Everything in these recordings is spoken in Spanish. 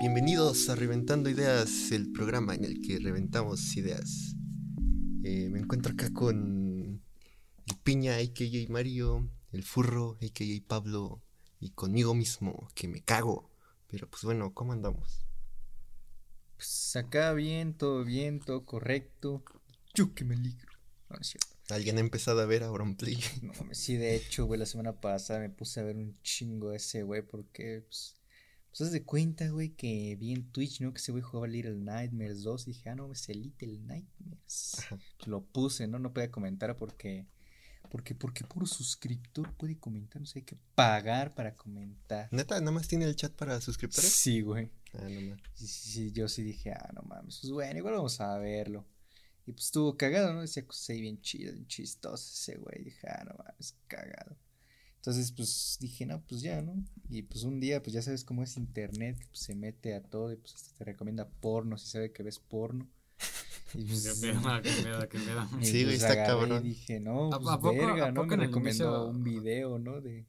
Bienvenidos a Reventando Ideas, el programa en el que reventamos ideas. Eh, me encuentro acá con el Piña, a.k.a. Mario, el Furro, a.k.a. Pablo, y conmigo mismo, que me cago. Pero pues bueno, ¿cómo andamos? Pues acá bien, todo bien, todo correcto. Yo que me ligro. No, no es cierto. ¿Alguien ha empezado a ver a Play? No sí, de hecho, güey, la semana pasada me puse a ver un chingo ese, güey, porque, pues, pues haz de cuenta, güey, que vi en Twitch, ¿no? Que ese güey jugaba Little Nightmares 2 y dije, ah, no, es el Little Nightmares. Lo puse, ¿no? No podía comentar porque, porque, porque puro suscriptor puede comentar, no sé, hay que pagar para comentar. ¿Neta? ¿Nada más tiene el chat para suscriptores? Sí, güey. Ah, no mames. Sí, sí, sí, yo sí dije, ah, no mames, pues bueno, igual vamos a verlo. Y pues estuvo cagado, ¿no? Decía cosas ahí bien chidas, bien chistosas ese güey. Dije, ah, no mames, cagado. Entonces, pues dije, no, pues ya, ¿no? Y pues un día, pues ya sabes cómo es internet, que pues, se mete a todo y pues hasta te recomienda porno si sabe que ves porno. Y pues, Qué pedo, qué pedo, qué y, Sí, güey, pues, está cabrón. Y dije, no, ¿A- pues a poco- verga, a ¿no? Me recomendó inicio- un video, ¿no? De,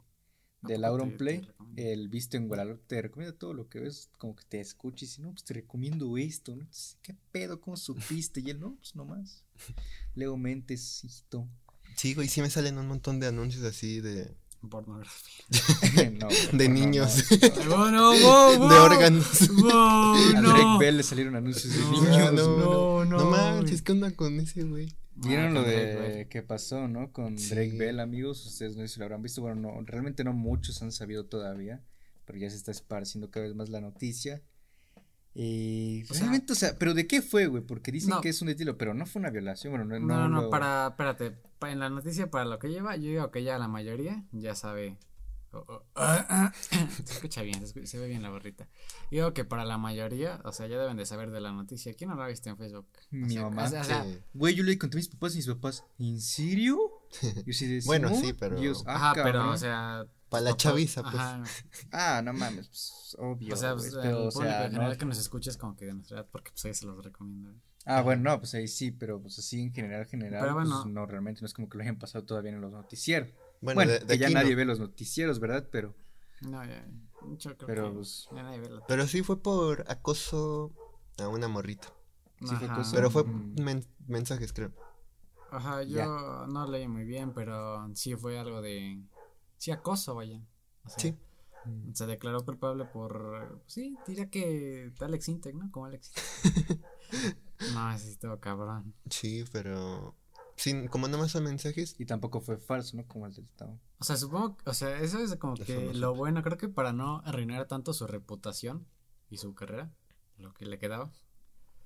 ¿A del poco Auron te- Play. te? El visto en Guadalajara te recomienda todo lo que ves, como que te escuches y no, pues te recomiendo esto, ¿no? Entonces, ¿qué pedo? ¿Cómo supiste? Y él, no, pues nomás. Leo Mentes, hijito. Sí, güey, sí me salen un montón de anuncios así de, Pornografía. No, de no, niños, no, no. ¡Oh, no! ¡Wow, wow! de órganos. A. Drake Bell le salieron anuncios de No, niños. no, no, no, No manches. ¿qué onda con ese güey? ¿Vieron Ah, lo con Drake de qué pasó, no? Con Sí. Drake Bell, amigos. Ustedes no sé si lo habrán visto. Bueno, no, realmente no muchos han sabido todavía. Pero ya se está esparciendo cada vez más la noticia. Y O sea- realmente, o sea, ¿pero de qué fue, güey? Porque dicen No. que es un estilo, pero no fue una violación. Bueno, no, No, no, no, lo- para, espérate, en la noticia para lo que lleva, yo digo que ya la mayoría ya sabe. oh, oh, ah, ah, se escucha bien, se, ve bien la barrita. Yo digo que para la mayoría, o sea, ya deben de saber de la noticia. ¿Quién no la ha visto en Facebook? O Mi sea, mamá. o sea, o sea, Sí. Güey, yo le conté a mis papás y mis papás, ¿en serio? Yo sí de, Bueno, sí, pero- Dios, ah, Ajá, pero, o sea. Para la chaviza, pues. Ajá, Ah, no mames, pues, obvio. o sea, pues, pero, el o sea, en general no- que nos escucha es como que de nuestra edad, porque pues ahí se los recomiendo. ¿eh? Ah, bueno, no, pues ahí sí, pero pues así en general, general, Pero pues, bueno. no, realmente no es como que lo hayan pasado todavía en los noticieros. Bueno, Bueno, de, de que ya no. nadie ve los noticieros, ¿verdad? Pero, No, ya. Yo creo Pero, que pues, ya nadie ve la Pero sí fue por acoso a una morrita. sí fue Ajá. cosa- Pero fue Mm. men- mensajes, creo. Ajá, yo Ya. no leí muy bien, pero sí fue algo de. Sí, acoso, vaya. O sea, Sí. Mm. Se declaró culpable por. Sí, diría que Alex Intec, ¿no? Como Alex Intec. no, sí estuvo cabrón. Sí, pero. Sí, como nada más son mensajes. Y tampoco fue falso, ¿no? Como el del Tao. O sea, supongo. O sea, eso es como Eso que no lo bueno, creo que para no arruinar tanto su reputación y su carrera, lo que le quedaba.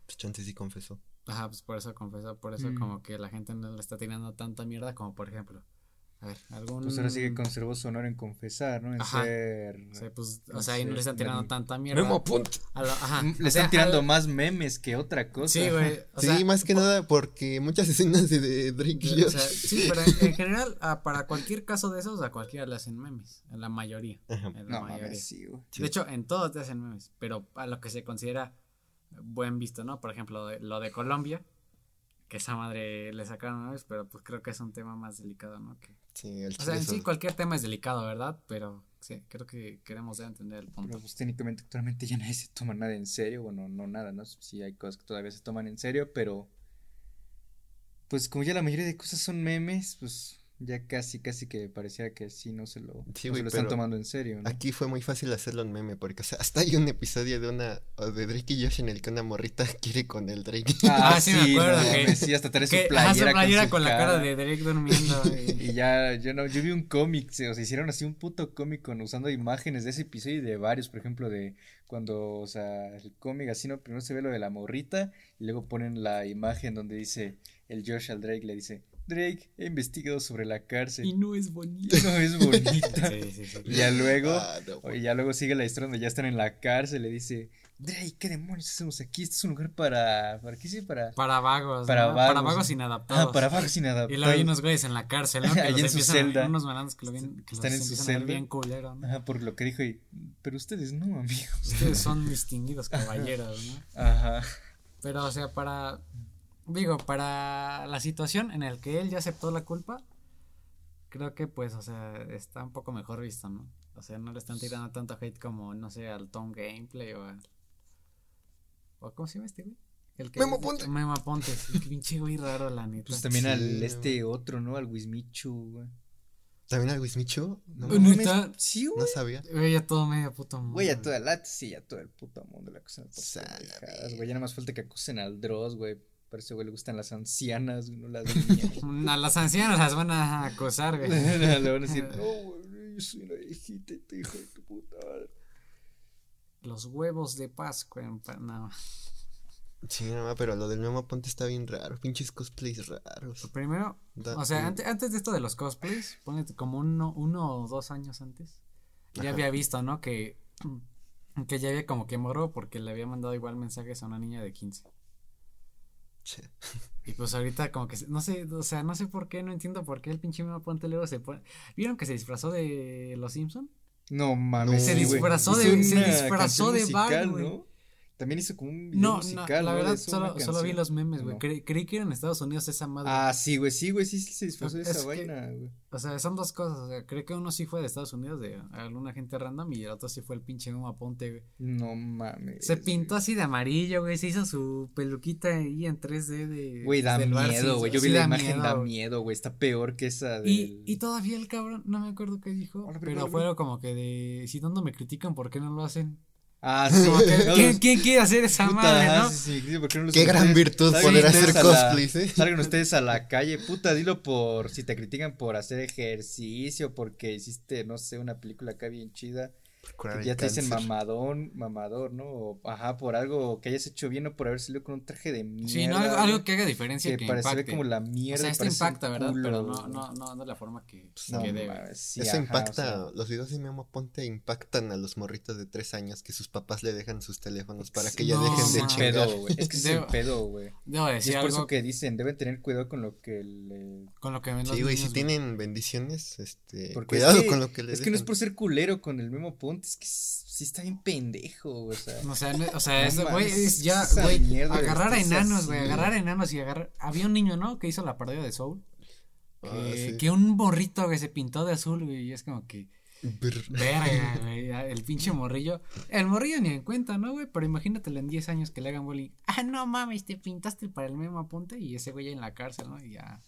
Pues chance sí confesó. Ajá, pues por eso confesó, por eso Mm. como que la gente no le está tirando tanta mierda como por ejemplo. A ver, algún. Pues ahora sí que conservó su honor en confesar, ¿no? En Ajá. ser. O sea, pues, o no sea, ahí no le están tirando tanta mierda. Memo punto. A lo- ajá, Mm, Le o sea, están tirando al- más memes que otra cosa. Sí, güey. o sí, sea, más que nada porque muchas escenas de, Drake y o Josh. sea, sí, pero en, en general, ah, para cualquier caso de esos, a cualquiera le hacen memes. En la mayoría. Ajá. En la No mayoría. mames, sí, güey. Sí. De hecho, en todos te hacen memes, pero a lo que se considera buen visto, ¿no? Por ejemplo, de- lo de Colombia, que esa madre le sacaron memes, pero pues creo que es un tema más delicado, ¿no? Que, Sí, el o sea, en sí cualquier tema es delicado, ¿verdad? Pero sí, creo que queremos entender el punto. Pero pues técnicamente actualmente ya nadie se toma nada en serio. Bueno, no nada, ¿no? Sí hay cosas que todavía se toman en serio, pero. Pues como ya la mayoría de cosas son memes, pues ya casi, casi que parecía que sí no se lo, Sí, no güey, se lo están tomando en serio, ¿no? Aquí fue muy fácil hacerlo en meme, porque o sea, hasta hay un episodio de una de Drake y Josh en el que una morrita quiere con el Drake. Ah, sí, me acuerdo no que- sí, hasta trae su playera, su playera con, su la cara de Drake durmiendo. y- Y ya, yo no, yo vi un cómic, se- o sea, hicieron así un puto cómic con usando imágenes de ese episodio y de varios, por ejemplo, de cuando, o sea, el cómic así, ¿no? Primero se ve lo de la morrita y luego ponen la imagen donde dice, el Josh al Drake le dice, Drake, he investigado sobre la cárcel. Y no es bonito. no es bonita. Sí, sí, sí. Y ya luego, Ah, no, ya luego sigue la historia donde ya están en la cárcel. Le dice, Drake, ¿qué demonios hacemos aquí? Este es un lugar para. ¿Para qué sí? Para. Para vagos. Para ¿no? Para vagos. vagos inadaptados. Ah, para vagos Y luego hay inadaptados. unos güeyes en la cárcel, ¿no? Que Ahí en su a- celda. Unos malandros que lo ven, que Están los en su celda. bien culero, ¿no? Ajá, por lo que dijo. Y, pero ustedes no, amigos. Ustedes son distinguidos caballeros, ¿no? Ajá. Pero, o sea, para. Digo, para la situación en la que él ya aceptó la culpa, creo que, pues, o sea, está un poco mejor visto, ¿no? O sea, no le están tirando tanto hate como, no sé, al Tom Gameplay o al. ¿O cómo se llama este güey? El que Memo Ponte. Memo Ponte. qué pinche güey raro, la neta. Pues también Sí, al güey. este otro, ¿no? Al Wismichu, güey. ¿También al Wismichu? No, mames, ¿Neta? Sí, güey. no sabía. Güey, ya todo medio puto mundo. Güey, a toda la, sí, a todo el puto mundo acusan la verga. güey. Ya nada más falta que acusen al Dross, güey. Por ese güey le gustan las ancianas, no las niñas. A las ancianas las van a acosar, güey. le van a decir, no, güey, yo soy una viejita y te hijo de tu puta madre. Los huevos de Pascua. en pa- No. Sí, no, ma, pero lo del Memo Ponte está bien raro. Pinches cosplays raros. Primero, o sea, mm, antes, antes de esto de los cosplays, ponle como uno, uno o dos años antes, ya Ajá. había visto, ¿no? Que, que ya había como que morro porque le había mandado igual mensajes a una niña de 15. Che. Y pues ahorita como que, se- no sé, o sea, no sé por qué, no entiendo por qué el pinche Memo Ponte luego se pone... ¿Vieron que se disfrazó de Los Simpson? No mames. Se sí, güey. disfrazó de- se disfrazó de Bart. ¿no? También hizo como un video No, musical, la ¿no? de verdad solo, solo vi los memes, güey. No. Cre- creí que era en Estados Unidos esa madre. Ah, sí, güey, sí, güey, sí, sí se disfrazó de Es esa que- vaina, güey. O sea, son dos cosas. O sea, creo que uno sí fue de Estados Unidos, de alguna gente random, y el otro sí fue el pinche Memo Aponte, güey. No mames. Se pintó así de amarillo, güey. Se hizo su peluquita ahí en 3D de. Güey, da bar, miedo, sí, güey. Yo sí vi la imagen, da miedo, güey. Está peor que esa del... Y, y todavía el cabrón, no me acuerdo qué dijo, Ahora, pero pero- fue como que de, si tanto me critican, ¿por qué no lo hacen? Ah, sí. ¿quién, quién quiere hacer esa Puta, madre, no? sí, sí, sí, ¿por qué no los Qué gran virtud salgan poder ustedes hacer a la- cosplays, ¿eh? Salgan ustedes a la calle, puta, dilo por si te critican por hacer ejercicio, porque hiciste, no sé, una película acá bien chida, que ya te dicen cáncer. mamadón, mamador, ¿no? O, ajá, por algo que hayas hecho bien o por haber salido con un traje de mierda. Sí, no, algo, que haga diferencia que que, parece impacte. como la o mierda. sea, esto un impacta, ¿verdad? culo, Pero no, güey. no, no de la forma que, No que debe. sí, Eso ajá, o impacta, sea, los videos de Memo Ponte impactan a los morritos de tres años que sus papás le dejan sus teléfonos para que ya No, dejen de chingar. pedo, güey. Es que es Debo- pedo, güey. Debo Y decir es por algo eso que dicen, deben tener cuidado con lo que le con lo que ven los Sí, güey, si tienen bendiciones, este, Porque es cuidado que- con lo que les Es que no es por ser culero con el Memo Ponte, es que sí está bien pendejo, güey, o sea. O sea, no- o sea, eso, güey, es ya, güey, agarrar a enanos, güey, agarrar a enanos y agarrar. Había un niño, ¿no? Que hizo la parodia de Soul. Que, Ah, sí. que un morrito, güey, se pintó de azul, güey, y es como que, verga, güey, el pinche morrillo. El morrillo ni en cuenta, ¿no, güey? Pero imagínatelo en 10 años que le hagan bullying. Ah, no mames, te pintaste para el mismo apunte y ese güey en la cárcel, ¿no? Y ya.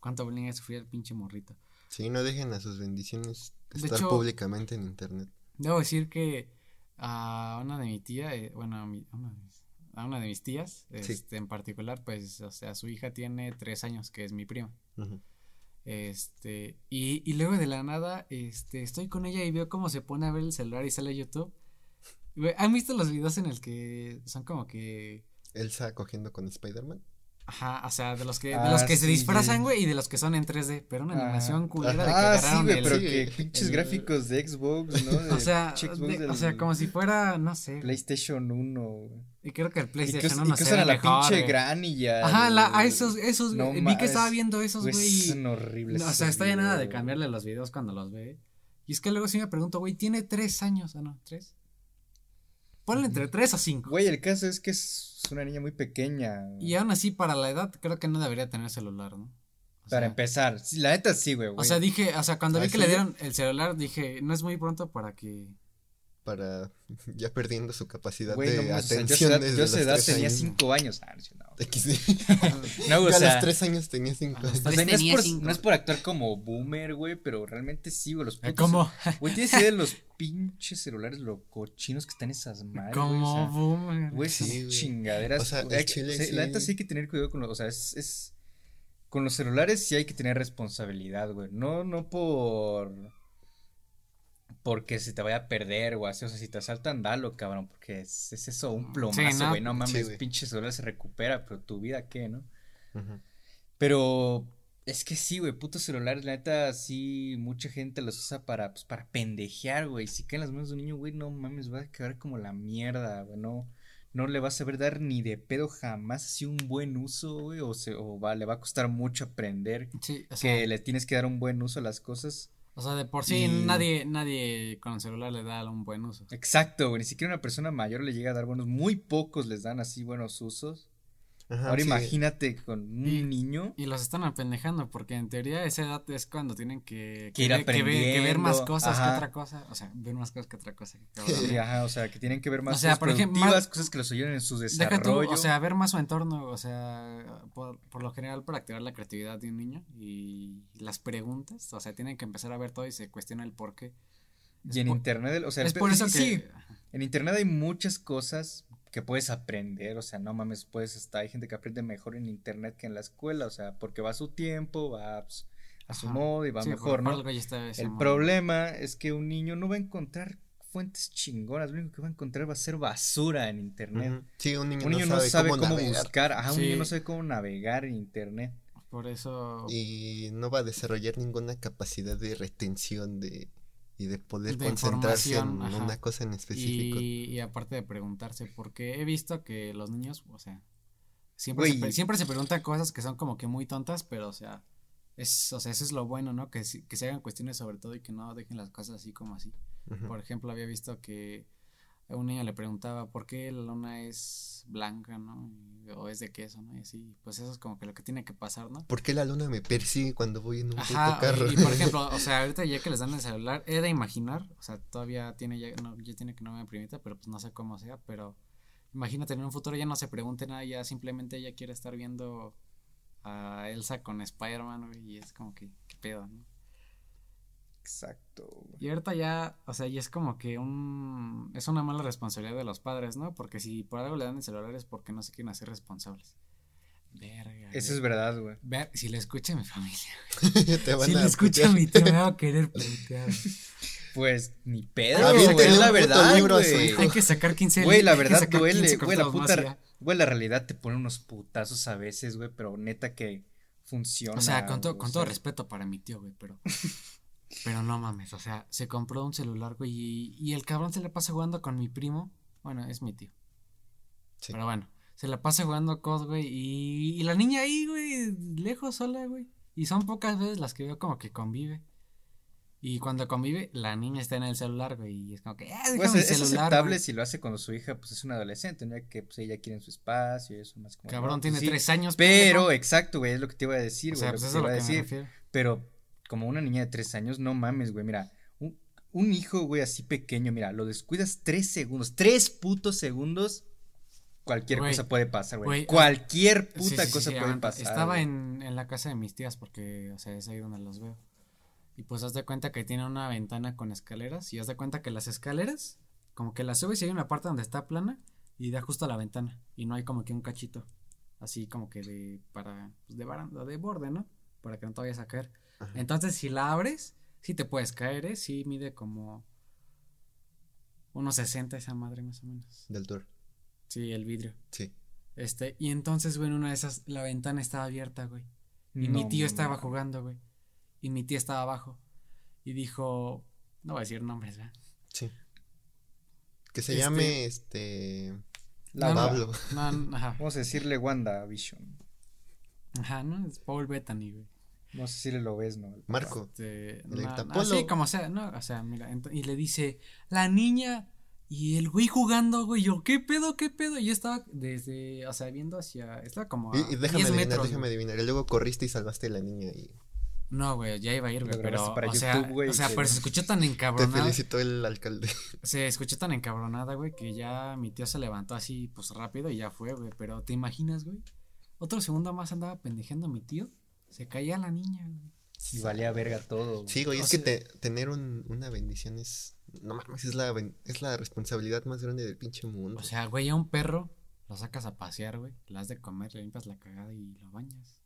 ¿Cuánto bullying ha sufrido el pinche morrito? Sí, no dejen a sus bendiciones estar hecho- públicamente en internet. Debo decir que a una de mi tía, eh, bueno, a, mi- a una de mis, tías, Sí. este, en particular, pues, o sea, su hija tiene tres años, que es mi prima. Ujú. Este, y, y luego de la nada, este, estoy con ella y veo cómo se pone a ver el celular y sale a YouTube. ¿Han visto los videos en el que son como que, Elsa cogiendo con Spider-Man. Ajá, o sea, de los que, de Ah, los que se sí, disfrazan, güey, y de los que son en 3D, pero una Ajá. animación culera de que Ah, sí, agarraron güey, el- pero sí, que pinches gráficos de Xbox, ¿no? De o sea, de- o sea, como si fuera, no sé, güey. PlayStation 1, güey. y creo que el PlayStation us- 1 y que se usan ve a la mejor, pinche güey. Granny ya. Ajá, la, a güey. esos, esos, No güey, vi que estaba es- viendo esos, Güey, güey. son horribles. No, o sea, está ya nada de cambiarle los videos cuando los ve. Y es que luego sí me pregunto, güey, tiene tres años, ¿o no? ¿Tres? Ponle entre tres o cinco. Güey, el caso es que es una niña muy pequeña. Y aún así, para la edad, creo que no debería tener celular, ¿no? O Para sea, empezar, la neta sí, güey. O sea, dije, o sea, cuando vi que le dieron el celular, dije, no es muy pronto para que. Para ya perdiendo su capacidad Güey, no de mames, o sea, yo a atención. esa edad- tenía años. 5 años. Ah, no, no. XD. No, o Yo a sea, los tres años tenía cinco a los años. o sea, tres no, es por, cinco. no es por actuar como boomer, güey, pero realmente sí, güey. Los Eh, putos- ¿Cómo? Güey, tienes idea de los pinches celulares locochinos que están esas madres. o Como sea, boomer. Güey, Sí, son güey. chingaderas. O sea, güey, chile sí. La neta sí hay que tener cuidado con los. O sea, es, es. Con los celulares sí hay que tener responsabilidad, güey. No, no por. Porque se te vaya a perder o así. O sea, si te asaltan, dalo, cabrón. Porque es, es eso, un plomazo, no, güey. No, sí, mames, güey. pinche celular se recupera, pero tu vida, ¿qué, no? Pero. Es que sí, güey, putos celulares, la neta, sí, mucha gente los usa para, pues, para pendejear, güey. Si caen las manos de un niño, güey, no mames, va a quedar como la mierda, güey, no, no le vas a saber dar ni de pedo jamás así un buen uso, güey, o, se, o va, le va a costar mucho aprender Sí, o sea, que le tienes que dar un buen uso a las cosas. O sea, de por sí y- nadie, nadie con el celular le da un buen uso. Exacto, güey, ni siquiera una persona mayor le llega a dar buenos, muy pocos les dan así buenos usos. Ajá, Ahora sí. imagínate con un Y- niño. Y los están apendejando, porque en teoría esa edad es cuando tienen que, Que ir ver, que ver- que ver más cosas ajá. que otra cosa. O sea, ver más cosas que otra cosa. o sea, que tienen que ver más O sea, cosas por ejemplo, productivas, más- cosas que los ayuden en su Deja tú, desarrollo. o sea, ver más su entorno, o sea, por, por lo general para activar la creatividad de un niño y las preguntas, o sea, tienen que empezar a ver todo y se cuestiona el por qué. y en por- internet, o sea, el es por eso sí, que... sí, en internet hay muchas cosas que puedes aprender, o sea, no mames, puedes hasta hay gente que aprende mejor en internet que en la escuela, o sea, porque va a su tiempo, va pues, a su modo y va Sí, mejor, ¿no? El modo. problema es que un niño no va a encontrar fuentes chingonas, lo único que va a encontrar va a ser basura en internet. Ujú. Sí, un niño, Un niño no sabe, cómo, buscar, ajá, un niño no sabe cómo navegar en internet. Por eso... y no va a desarrollar ninguna capacidad de retención de y de poder De concentrarse en ajá. una cosa en específico. Y, y aparte de preguntarse, porque he visto que los niños, o sea, siempre, se, siempre se preguntan cosas que son como que muy tontas, pero o sea, es, o sea, eso es lo bueno, ¿no? Que, que se hagan cuestiones sobre todo y que no dejen las cosas así como así. Por ejemplo, había visto que a un niño le preguntaba por qué la luna es blanca, ¿no? O es de queso, ¿no? Y así, pues eso es como que lo que tiene que pasar, ¿no? ¿Por qué la luna me persigue cuando voy en un Ajá, carro? y, y por ejemplo, o sea, ahorita ya que les dan el celular, he de imaginar, o sea, todavía tiene ya, no, ya tiene que no me primita, pero pues no sé cómo sea, pero imagínate en un futuro ya no se pregunte nada, ya simplemente ella quiere estar viendo a Elsa con Spider-Man, y es como que, qué pedo, ¿no? Exacto. Y ahorita ya, o sea, ya es como que un, es una mala responsabilidad de los padres, ¿no? Porque si por algo le dan el celular es porque no se quieren hacer responsables. Verga. Eso güey. es verdad, güey. Ver, si le escucha mi familia. Te van Si a le escucha mi tío me va a querer putear. Pues ni pedo, güey, es la verdad, libro güey. Hay que sacar 15 Güey, la verdad duele, 15 güey, la puta, güey, la realidad te pone unos putazos a veces, güey, pero neta que funciona. O sea, con, to- con todo respeto para mi tío, güey, pero. pero no mames, o sea, se compró un celular, güey, y, y el cabrón se le pasa jugando con mi primo. Bueno, es mi tío. Sí. Pero bueno, se la pasa jugando cos, güey, y, y la niña ahí, güey, lejos sola, güey. Y son pocas veces las que veo como que convive. Y cuando convive, la niña está en el celular, güey, y es como que, ah, Pues es, el es celular, aceptable güey. si lo hace cuando su hija pues es una adolescente, ¿no? Que pues ella quiere en su espacio y eso más como. Cabrón, no, tiene sí, tres años, Pero, pendejo. exacto, güey, es lo que te iba a decir, O güey. sea, lo pues que eso te lo iba a que decir. Pero como una niña de tres años, no mames, güey, mira, un, un hijo, güey, así pequeño, mira, lo descuidas tres segundos, tres putos segundos, cualquier cosa puede pasar, güey. güey, Cualquier puta sí, cosa sí, puede aguanta. pasar. Estaba en, en la casa de mis tías porque, o sea, es ahí donde los veo. Y pues haz de cuenta que tiene una ventana con escaleras y haz de cuenta que las escaleras, como que las subes y hay una parte donde está plana y da justo a la ventana y no hay como que un cachito, así como que de, para, pues de baranda, de borde, ¿no? Para que no te vayas a caer. Ajá. Entonces si la abres, sí te puedes caer, ¿eh? Sí mide como unos 60 esa madre más o menos. Del tour. Sí, el vidrio. Sí. Este, y entonces, güey, en una de esas, la ventana estaba abierta, güey. Y No mi tío estaba jugando, güey. Y mi tía estaba abajo. Y dijo, no voy a decir nombres, ¿verdad? Sí. Que se Este- llame este. La No, no, Pablo. No, no, ajá. Vamos a decirle Wanda Vision. Ajá, ¿no? Es Paul Bettany, güey. No sé si le lo ves, ¿no? Marco. Este, El no, sí, como sea, no, o sea, mira, y le dice, la niña y el güey jugando, güey, yo, ¿qué pedo, qué pedo? Y yo estaba desde, o sea, viendo hacia, estaba como a Y, y déjame 10 adivinar, metros, déjame güey. adivinar. Y luego corriste y salvaste a la niña y No, güey, ya iba a ir, güey, pero, para o sea, YouTube, güey, o sea, pero se escuchó tan te encabronado. felicitó el alcalde. Se escuchó tan encabronada, güey, que ya mi tío se levantó así, pues rápido y ya fue, güey. Pero ¿te imaginas, güey? Otro segundo más andaba pendejeando a mi tío. Se caía la niña. Y valía verga todo. güey. Sí, güey, O es que sea- te- tener un- una bendición es. No mames, es la, es la responsabilidad más grande del pinche mundo. O sea, güey, a un perro lo sacas a pasear, güey. Le has de comer, le limpias la cagada y lo bañas.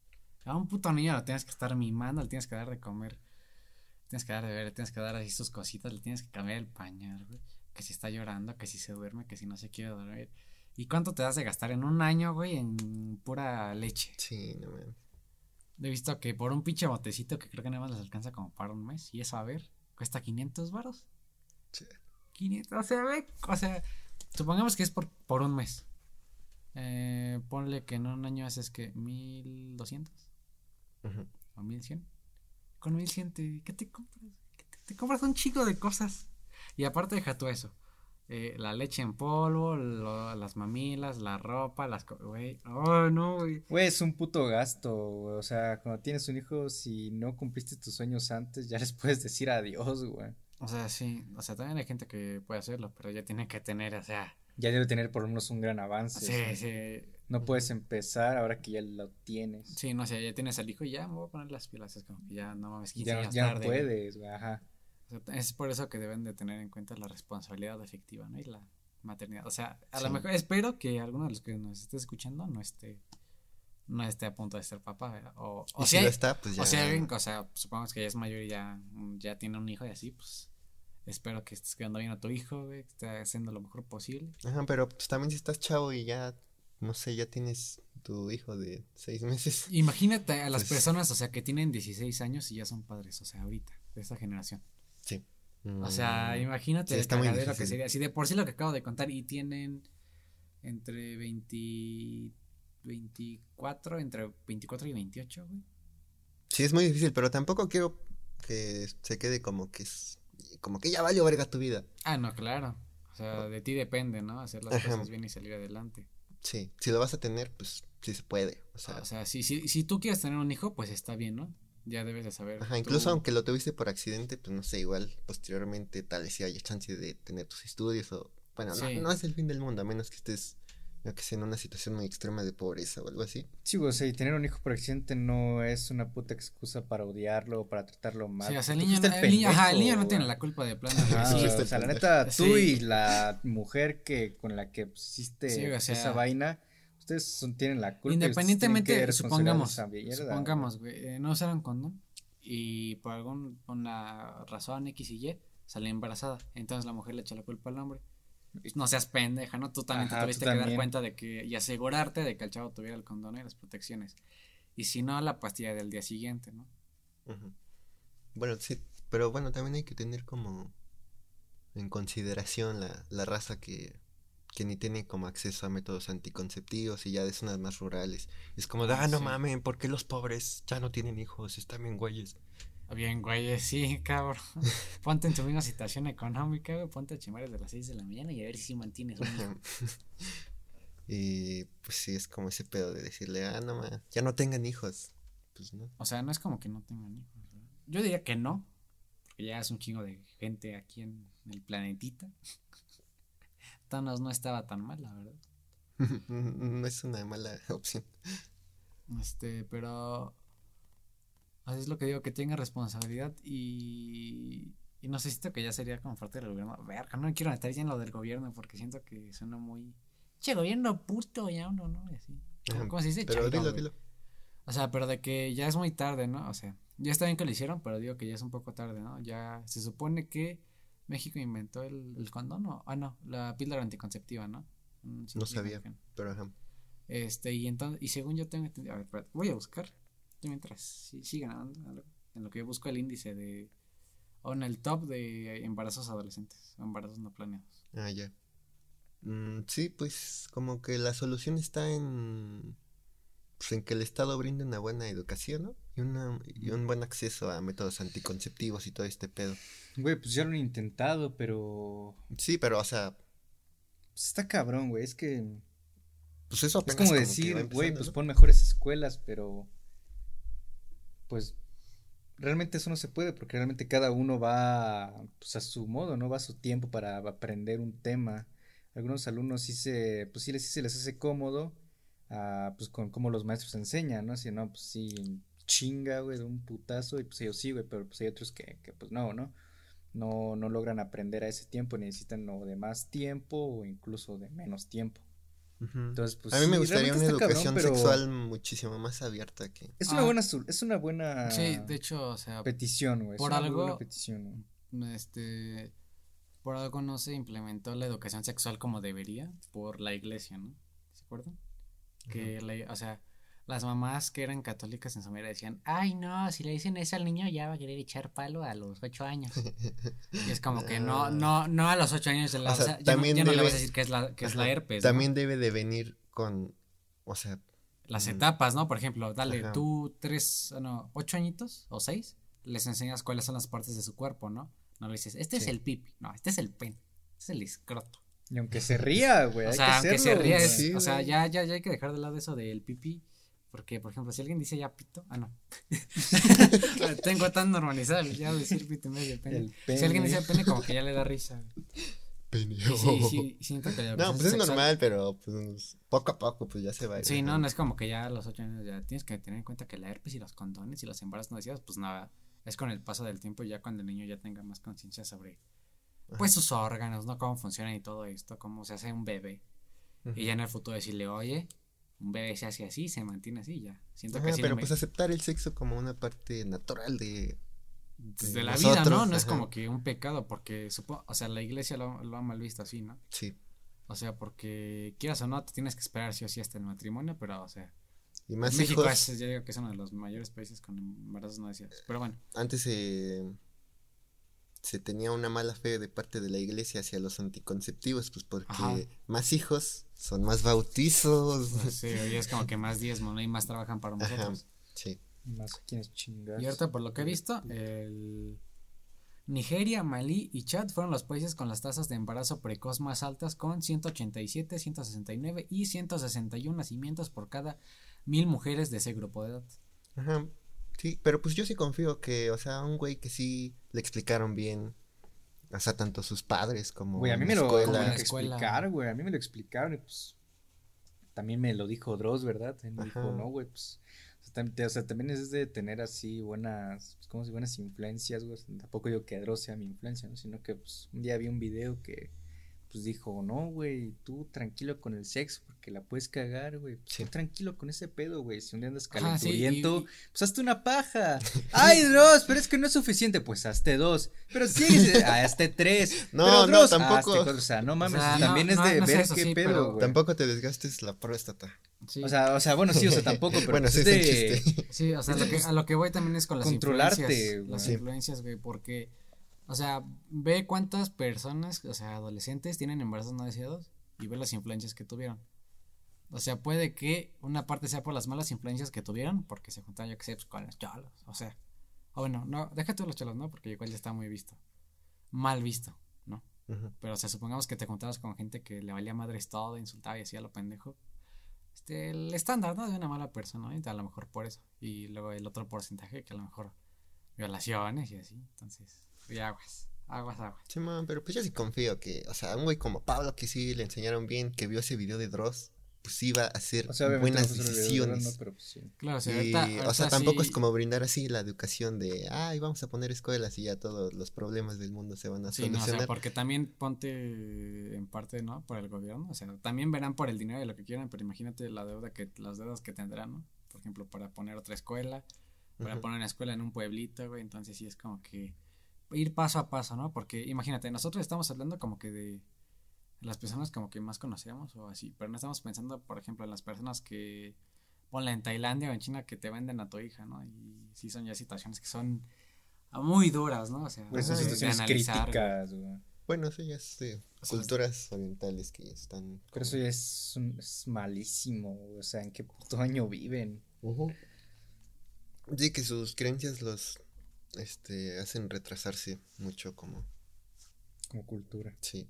A un puto niño lo tienes que estar mimando, le tienes que dar de comer. Le tienes que dar de ver, le tienes que dar así sus cositas, le tienes que cambiar el pañal, güey. Que si está llorando, que si se duerme, que si no se quiere dormir. ¿Y cuánto te das de gastar en un año, güey, en pura leche? Sí, no mames. He visto que por un pinche botecito que creo que nada más les alcanza como para un mes, y eso, a ver, cuesta 500 varos. Sí. 500, o sea, ve, o sea, supongamos que es por, por un mes. Eh, ponle que en un año haces que 1200 Ujú. o 1100. Con 1100, te, ¿qué te compras? ¿Qué te, te compras un chico de cosas. Y aparte deja tú eso. Eh, la leche en polvo, lo- las mamilas, la ropa, las... Güey, oh, no, güey. Güey, es un puto gasto, güey. O sea, cuando tienes un hijo, si no cumpliste tus sueños antes, ya les puedes decir adiós, güey. O sea, sí, o sea, también hay gente que puede hacerlo, pero ya tiene que tener, o sea, Ya debe tener por lo menos un gran avance. sí, sí, No puedes empezar ahora que ya lo tienes. sí, no sé, ya tienes al hijo y ya me voy a poner las pilas, es como que ya no mames, 15 ya años ya no tarde, puedes, güey. Ajá. Es por eso que deben de tener en cuenta la responsabilidad efectiva, ¿no? Y la maternidad. O sea, a lo mejor espero que alguno de los que nos esté escuchando no esté no esté a punto de ser papá, ¿verdad? O, o si si hay- lo está, pues ya. o sea, alguien, o sea, supongamos que ya es mayor y ya, ya tiene un hijo y así, pues espero que estés cuidando bien a tu hijo, güey, que esté haciendo lo mejor posible. Ajá, pero pues también si estás chavo y ya, no sé, ya tienes tu hijo de seis meses. Imagínate a las Pues- personas, o sea, que tienen 16 años y ya son padres, o sea, ahorita, de esa generación. Sí. O sea, Mm, imagínate sí, el cagadero que sería. Si de por sí lo que acabo de contar y tienen entre 20, 24, entre 24 y 28, güey. Sí, es muy difícil, pero tampoco quiero que se quede como que es. Como que ya valió verga tu vida. Ah, no, claro. O sea, de ti depende, ¿no? Hacer las Ajá. cosas bien y salir adelante. Sí, si lo vas a tener, pues sí se puede. O sea, O sea, si, si, si tú quieres tener un hijo, pues está bien, ¿no? Ya debes de saber. ajá, incluso tú- aunque lo tuviste por accidente, pues no sé, igual posteriormente tal vez sí haya chance de tener tus estudios o. Bueno, no- Sí. no, es el fin del mundo, a menos que estés, yo que sé, en una situación muy extrema de pobreza o algo así. Sí, o sea, y tener un hijo por accidente no es una puta excusa para odiarlo o para tratarlo mal. Sí, o sea, el niño, el ajá, el niño no tiene la culpa de plano. Ajá, Sí, o sea, la neta, tú Sí. y la mujer que con la que pues, hiciste Sí, o sea- esa vaina, ustedes son- tienen la culpa. Independientemente, que supongamos, supongamos, güey, eh, no usaron condón y por alguna razón X y Y salió embarazada. Entonces la mujer le echa la culpa al hombre. No seas pendeja, ¿no? Tú también Ajá, te tuviste que dar cuenta de que y asegurarte de que el chavo tuviera el condón y las protecciones. Y si no, la pastilla del día siguiente, ¿no? Bueno, sí, pero bueno, también hay que tener como en consideración la, la raza que, que ni tiene como acceso a métodos anticonceptivos y ya de zonas más rurales. Es como de, Ah, ah, no sí. mamen, ¿por qué los pobres ya no tienen hijos? Están bien güeyes. Bien, güey, sí, cabrón. Ponte en tu misma situación económica, güey. Ponte a chimar desde las 6 de la mañana y a ver si mantienes un hijo. y pues sí, es como ese pedo de decirle, ah, no ma, ya no tengan hijos. Pues no. O sea, no es como que no tengan hijos. ¿verdad? Yo diría que no, porque ya es un chingo de gente aquí en el planetita. Thanos no estaba tan mal, la verdad. no es una mala opción. Este, pero así es lo que digo, que tenga responsabilidad y, y no sé, siento que ya sería como parte del gobierno. Verga, no quiero estar ya en lo del gobierno porque siento que suena muy... Che, gobierno puto, ya uno, ¿no? Así. ¿Cómo, Ajá, cómo se dice? Pero dilo, dilo. O sea, pero de que ya es muy tarde, ¿no? O sea, ya está bien que lo hicieron, pero digo que ya es un poco tarde, ¿no? Ya se supone que México inventó el, el condón, ¿no? Ah, no, la píldora anticonceptiva, ¿no? Sí, No sabía, pero ajá. Este, y entonces, y según yo tengo entendido, a ver, espérate, voy a buscar, mientras sí, sigan hablando, en lo que yo busco el índice de, o en el top de embarazos adolescentes, o embarazos no planeados. Ah, ya. Mm, sí, pues como que la solución está en, pues, en que el Estado brinde una buena educación, ¿no? Y, una, y un buen acceso a métodos anticonceptivos y todo este pedo. Güey, pues ya lo han intentado, pero Sí, pero o sea, pues, está cabrón, güey. Es que pues eso es apenas como que decir, güey, pues ¿no? pon mejores escuelas, pero pues realmente eso no se puede porque realmente cada uno va pues, a su modo, no va a su tiempo para aprender un tema. Algunos alumnos sí se, pues sí les, sí se les hace cómodo, ah, pues con cómo los maestros enseñan, ¿no? Así, no, pues sí, chinga, güey, de un putazo, y pues ellos sí, güey, pero pues hay otros que, que pues no, ¿no? No, no logran aprender a ese tiempo, necesitan o de más tiempo o incluso de menos tiempo. Ujú. Entonces, pues a mí me sí, gustaría una educación cabrón, pero sexual muchísimo más abierta que... Es una Ah. buena, su- es una buena Sí, de hecho, o sea, petición, güey. por una algo- buena petición, güey. este, por algo no se implementó la educación sexual como debería por la iglesia, ¿no? ¿Se acuerdan? Que, la- o sea, las mamás que eran católicas en su mayoría decían, ay no, si le dicen eso al niño ya va a querer echar palo a los ocho años. y es como que no, Ah. no, no a los ocho años de la, O sea, o sea, ya, no, también ya no le debe- vas a decir que es la, que es la herpes. ¿no? También debe de venir con, o sea, Las Mm. etapas, ¿no? Por ejemplo, dale, Ajá. tú tres, ah, no, ocho añitos o seis, les enseñas cuáles son las partes de su cuerpo, ¿no? No le dices, este es el pipi, no, este es el pen, este es el escroto. Y aunque se ría, güey. O hay sea, que aunque se hacerlo, ría, güey. es- Sí, o sea, ya, ya, ya hay que dejar de lado eso del pipi. Porque, por ejemplo, si alguien dice ya pito, ah, no. Tengo tan normalizado el ya decir pito en vez de pene. Si alguien dice pene, como que ya le da risa. pene. Sí, sí, siento que la No, pues es sexual- normal, pero pues poco a poco pues ya se va. Sí, no, no es como que ya a los ocho años ya tienes que tener en cuenta que la herpes y los condones y los embarazos no deseados, pues nada, es con el paso del tiempo y ya cuando el niño ya tenga más conciencia sobre, pues sus órganos, ¿no? Cómo funcionan y todo esto, cómo se hace un bebé. Y ya en el futuro decirle, oye, un bebé se hace así, se mantiene así, ya. Siento Ajá, que sí pero me- pues aceptar el sexo como una parte natural de... de la vida, ¿no? nosotros, No es como que un pecado, porque supo, o sea, la iglesia lo, lo ha mal visto así, ¿no? Sí. O sea, porque quieras o no, te tienes que esperar sí o sí hasta el matrimonio, pero, o sea, Y más México hijos, es, yo digo que es uno de los mayores países con embarazos no deseados. Pero bueno, antes se se tenía una mala fe de parte de la iglesia hacia los anticonceptivos, pues porque Ajá. más hijos son más bautizos. pues sí, hoy es como que más diezmo, ¿no? Y más trabajan para Ajá, nosotros. sí. Más quienes chingar. Y ahorita, por lo que he visto, el Nigeria, Malí y Chad fueron los países con las tasas de embarazo precoz más altas, con 187, 169 y 161 nacimientos por cada mil mujeres de ese grupo de edad. Ajá. Sí, pero pues yo sí confío que, o sea, un güey que sí le explicaron bien, o sea, tanto sus padres como Güey, a mí en me la lo escuela. como en tuvieron la que escuela. explicar, güey. A mí me lo explicaron y pues. También me lo dijo Dross, ¿verdad? Él me dijo, no, güey, pues. O sea, también es de tener así buenas, pues, como si buenas influencias, güey. Tampoco yo que Dross sea mi influencia, ¿no? Sino que, pues, un día vi un video que, pues, dijo, no, güey, tú tranquilo con el sexo porque la puedes cagar, güey. Pues, Sí. tú tranquilo con ese pedo, güey. Si un día andas sí, calenturiento, y- pues hazte una paja. Ay, Dross, pero es que no es suficiente. Pues hazte dos. Pero ah, hazte tres. No, pero no, tampoco. hazte. O sea, no mames. sea, también no, es de no ver eso, qué sí, pedo, güey. Tampoco te desgastes la próstata. Sí, O sea, o sea, bueno, sí, o sea, tampoco, pero bueno, pues sí es de- sí, o sea, lo que, a lo que voy también es con las Controlarte, influencias. güey. Las Sí. influencias, güey, porque, o sea, ve cuántas personas, o sea, adolescentes tienen embarazos no deseados y ve las influencias que tuvieron. O sea, puede que una parte sea por las malas influencias que tuvieron, porque se juntaron, yo que sé, pues, con los cholos, o sea. O bueno, no, déjate los cholos, ¿no? Porque igual ya está muy visto. Mal visto, ¿no? Pero, o sea, supongamos que te juntabas con gente que le valía madres todo, insultaba y hacía lo pendejo. Este, el estándar, ¿no? De una mala persona, ¿no? Y a lo mejor por eso. Y luego el otro porcentaje que a lo mejor violaciones y así. Entonces, y aguas, aguas, aguas. Sí, man, pero pues yo sí confío que, o sea, un güey como Pablo que sí le enseñaron bien, que vio ese video de Dross, pues iba a hacer O sea, obviamente buenas decisiones. ¿no? Pero pues sí. Claro, o sea, Y, ahorita, o sea, tampoco sí- es como brindar así la educación de, ay, vamos a poner escuelas y ya todos los problemas del mundo se van a Sí, no, o solucionar. sea, porque también ponte en parte, ¿no? Por el gobierno, o sea, también verán por el dinero y lo que quieran, pero imagínate la deuda que, las deudas que tendrán, ¿no? Por ejemplo, para poner otra escuela, para poner una escuela en un pueblito, güey, entonces sí es como que ir paso a paso, ¿no? Porque imagínate, nosotros estamos hablando como que de las personas como que más conocemos o así, pero no estamos pensando, por ejemplo, en las personas que ponla en Tailandia o en China que te venden a tu hija, ¿no? Y sí son ya situaciones que son muy duras, ¿no? O sea, Pues son Ajá, de situaciones analizar, críticas, güey. Bueno, eso ya es de O sea, culturas orientales que ya están. Pero eso ya es, un- es malísimo. O sea, ¿en qué puto año viven? Sí, que sus creencias los este hacen retrasarse mucho como Como cultura. sí.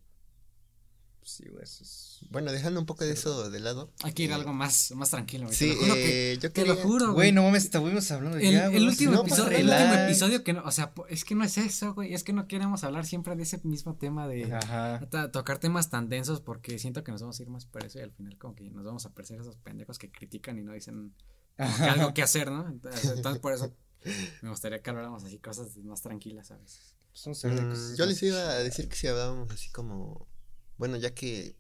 Pues sí, güey, eso es. Bueno, dejando un poco de eso de lado. Hay que ir eh, a algo más, más tranquilo, güey. Sí, te lo juro que, eh, yo te lo juro, Güey, güey. no mames, estuvimos hablando El, ya, el güey, último no, episodio, pues, el último episodio que no, o sea, es que no es eso, güey, es que no queremos hablar siempre de ese mismo tema de Ajá. tocar temas tan densos porque siento que nos vamos a ir más por eso y al final como que nos vamos a a esos pendejos que critican y no dicen algo que hacer, ¿no? Entonces, entonces, por eso me gustaría que habláramos así cosas más tranquilas. Pues a hablar de Mm, yo les iba a decir que si hablábamos así como. Bueno, ya que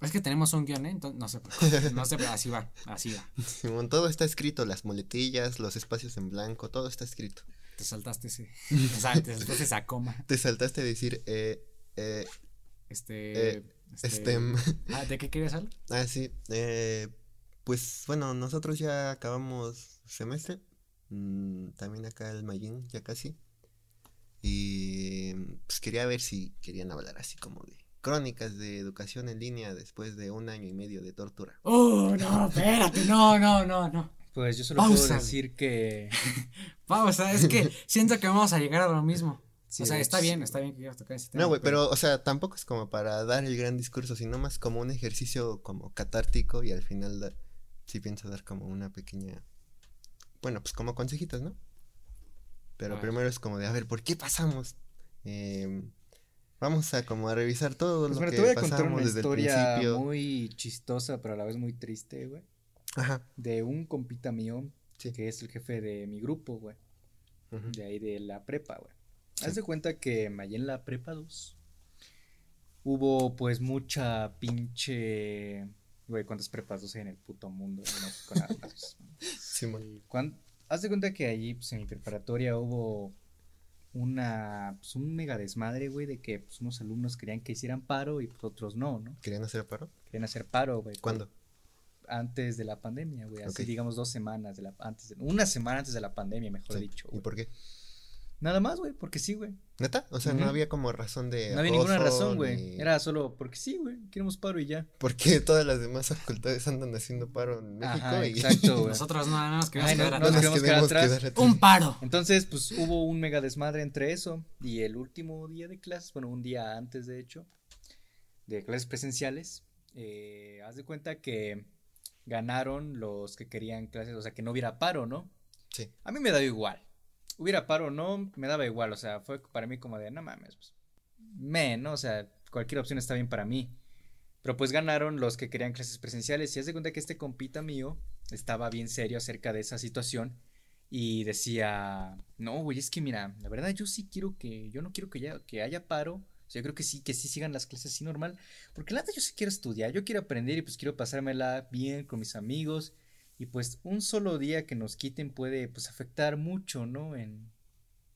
Es que tenemos un guion, ¿eh? Entonces, no sé, no sé, pero así va, así va. Simón, todo está escrito, las muletillas, los espacios en blanco, todo está escrito. Te saltaste ese, o sea, te saltaste esa coma, Te saltaste a decir, eh, eh, este, Eh, este, ah, ¿de qué querías hablar? ah, sí, eh, Pues bueno, nosotros ya acabamos semestre. Mm, también acá el Mayín, ya casi. Y pues quería ver si querían hablar así como de crónicas de educación en línea después de un año y medio de tortura. Oh, no, espérate, no, no, no, no. Pues yo solo puedo Pausa. decir que. Pausa, es que siento que vamos a llegar a lo mismo. Sí, o sea, está bien, está bien que quieras tocar ese tema. No, güey, pero, o sea, tampoco es como para dar el gran discurso, sino más como un ejercicio como catártico y al final da- sí pienso dar como una pequeña, bueno, pues como consejitos, ¿no? Pero primero es como de, a ver, ¿por qué pasamos? Em, vamos a como a revisar todo Pues lo mira, que te voy a contar pasamos una desde el historia principio. muy chistosa, pero a la vez muy triste, güey. Ajá. De un compita mío, Sí. que es el jefe de mi grupo, güey. De ahí de la prepa, güey. Sí. Haz de cuenta que allí en la prepa 2 hubo pues mucha pinche... Güey, ¿cuántas prepas 2 hay en el puto mundo? Nada más. Simón. Cuan- Haz de cuenta que allí pues, en mi preparatoria hubo una, pues, un mega desmadre, güey, de que pues, unos alumnos querían que hicieran paro y pues, otros no, ¿no? ¿Querían hacer paro? Querían hacer paro, güey. ¿Cuándo? Antes de la pandemia, güey. Así digamos dos semanas de la antes de- una semana antes de la pandemia, mejor Sí. dicho. ¿Y por qué? Nada más, güey, porque sí, güey. ¿Neta? O sea, no había como razón de No había ninguna razón, güey. ni- Era solo porque sí, güey. Queremos paro y ya. Porque todas las demás facultades andan haciendo paro en México Ajá, y exacto, güey. Nosotros no, no nos queremos Ay, no, quedar no nos queremos quedar queremos atrás. quedar atrás. Un paro. Entonces, pues hubo un mega desmadre entre eso y el último día de clases, bueno, un día antes de hecho, de clases presenciales, eh, haz de cuenta que ganaron los que querían clases, o sea, que no hubiera paro, ¿no? Sí. A mí me daba igual. Hubiera paro o no, me daba igual, o sea, fue para mí como de, no mames, pues, me, ¿no? O sea, cualquier opción está bien para mí. Pero pues ganaron los que querían clases presenciales y haz de cuenta que este compita mío estaba bien serio acerca de esa situación y decía, no, güey, es que mira, la verdad yo sí quiero que, yo no quiero que, ya, que haya paro, o sea, yo creo que sí, que sí sigan las clases así normal, porque la neta yo sí quiero estudiar, yo quiero aprender y pues quiero pasármela bien con mis amigos y pues un solo día que nos quiten puede pues afectar mucho, ¿no? En,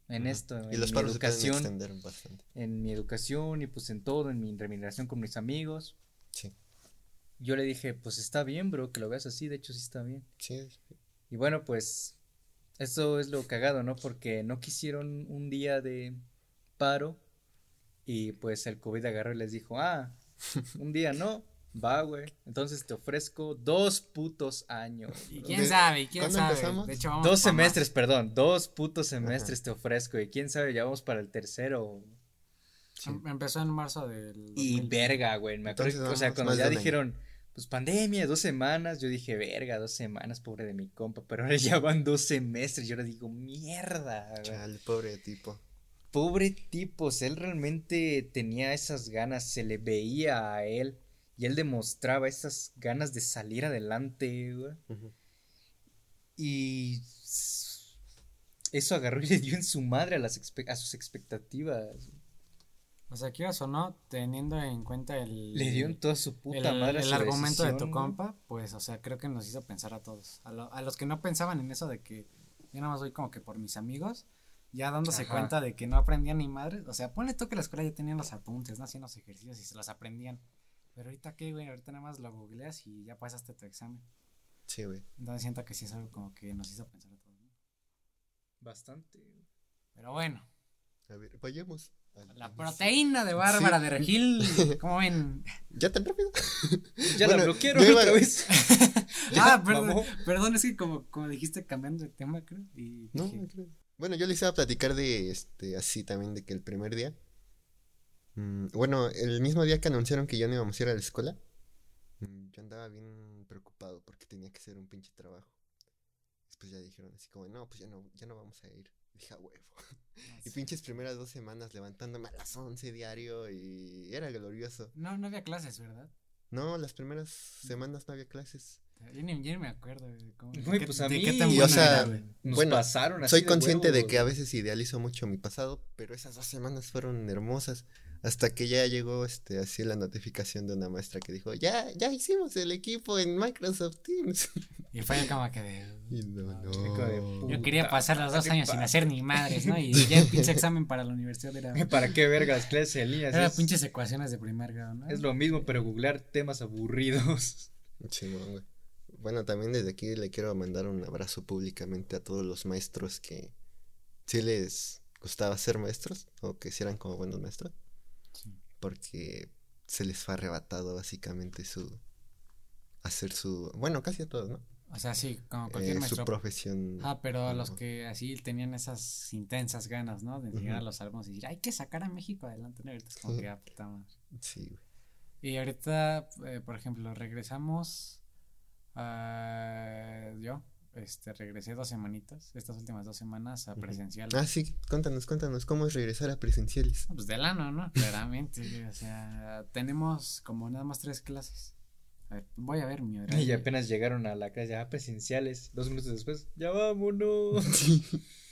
en esto, Y en los mi se educación, bastante. en mi educación y pues en todo, en mi remuneración con mis amigos. Sí. Yo le dije, pues está bien, bro, que lo veas así, de hecho sí está bien. Sí. Y bueno, pues eso es lo cagado, ¿no? Porque no quisieron un día de paro y pues el COVID agarró y les dijo, ah, un día no, va, güey. Entonces te ofrezco dos putos años. ¿Y quién ¿De- sabe? ¿Y ¿Quién sabe? empezamos? De hecho, vamos Dos más. semestres, perdón, dos putos semestres te ofrezco y quién sabe, ya vamos para el tercero. Sí. Em- Empezó en marzo del. Y 2000. verga, güey. Me acuerdo, Entonces que, o sea, cuando ya dijeron, pues pandemia, dos semanas, yo dije, verga, dos semanas, pobre de mi compa, pero ahora ya van dos semestres, yo ahora digo, mierda, güey. Chale, pobre tipo. Pobre tipo, o sea, él realmente tenía esas ganas, se le veía a él y él demostraba esas ganas de salir adelante, güey. Y eso agarró y le dio en su madre a, las expe- a sus expectativas. O sea, quieras o no, teniendo en cuenta el. Le dio en toda su puta el, madre a el su argumento de tu compa, pues, o sea, creo que nos hizo pensar a todos. A, lo- a los que no pensaban en eso de que yo nada más voy como que por mis amigos, ya dándose Ajá. cuenta de que no aprendían ni madre. O sea, ponle tú que la escuela ya tenían los apuntes, ¿no? Hacían los ejercicios y se los aprendían. Pero ahorita qué, güey, ahorita nada más lo googleas y ya pasaste tu examen. Sí, güey. Entonces siento que sí es algo como que nos hizo pensar a todos. ¿no? Bastante. güey. Pero bueno, A ver, vayamos. al- la proteína de Bárbara de Regil, ¿cómo ven? ¿Ya tan rápido? Ya Bueno, la bloquearon iba- otra vez. ah, perdón, mamó. perdón, es que como, como dijiste cambiando de tema, creo. Y No, dije, no creo. Bueno, yo les iba a platicar de este, así también, de que el primer día. Mm, bueno, el mismo día que anunciaron que ya no íbamos a ir a la escuela, mm, yo andaba bien preocupado porque tenía que hacer un pinche trabajo. Después ya dijeron así como, no, pues ya no, ya no vamos a ir. Dije, a huevo. Y pinches primeras dos semanas levantándome a las 11 diario y era glorioso. No, no había clases, ¿verdad? No, las primeras semanas no había clases. Yo ni, yo ni me acuerdo de cómo. de qué- pues a de mí. qué tan Y, o sea, era, güey. Nos bueno, pasaron así Soy de consciente de huevos, que a veces idealizo mucho mi pasado, pero esas dos semanas fueron hermosas. Hasta que ya llegó este así la notificación de una maestra que dijo, ya, ya hicimos el equipo en Microsoft Teams. Y fue como que de. Y no, no. Yo quería pasar los dos años sin hacer ni madres, ¿no? Y ya el pinche examen para la universidad era. ¿Para qué vergas clases en línea? Era es, pinches ecuaciones de primer grado, ¿no? es lo mismo, pero googlear temas aburridos. Sí, no, güey. Bueno, también desde aquí le quiero mandar un abrazo públicamente a todos los maestros que sí les gustaba ser maestros o que sí eran como buenos maestros. Porque se les fue arrebatado básicamente su hacer su bueno casi a todos no o sea sí como cualquier Eh, maestro su profesión ah pero a los que así tenían esas intensas ganas no de enseñar a Ujú. los alumnos y decir hay que sacar a México adelante ¿no? ahorita es como que ya puta madre. sí güey. y ahorita eh, por ejemplo regresamos a yo este regresé dos semanitas estas últimas dos semanas a Ujú. presencial ah sí cuéntanos cuéntanos cómo es regresar a presenciales Pues del ano, ¿no? Claramente, o sea, tenemos como nada más tres clases. A ver, voy a ver mi horario. Y apenas llegaron a la clase ya presenciales. Dos minutos después, ya vámonos.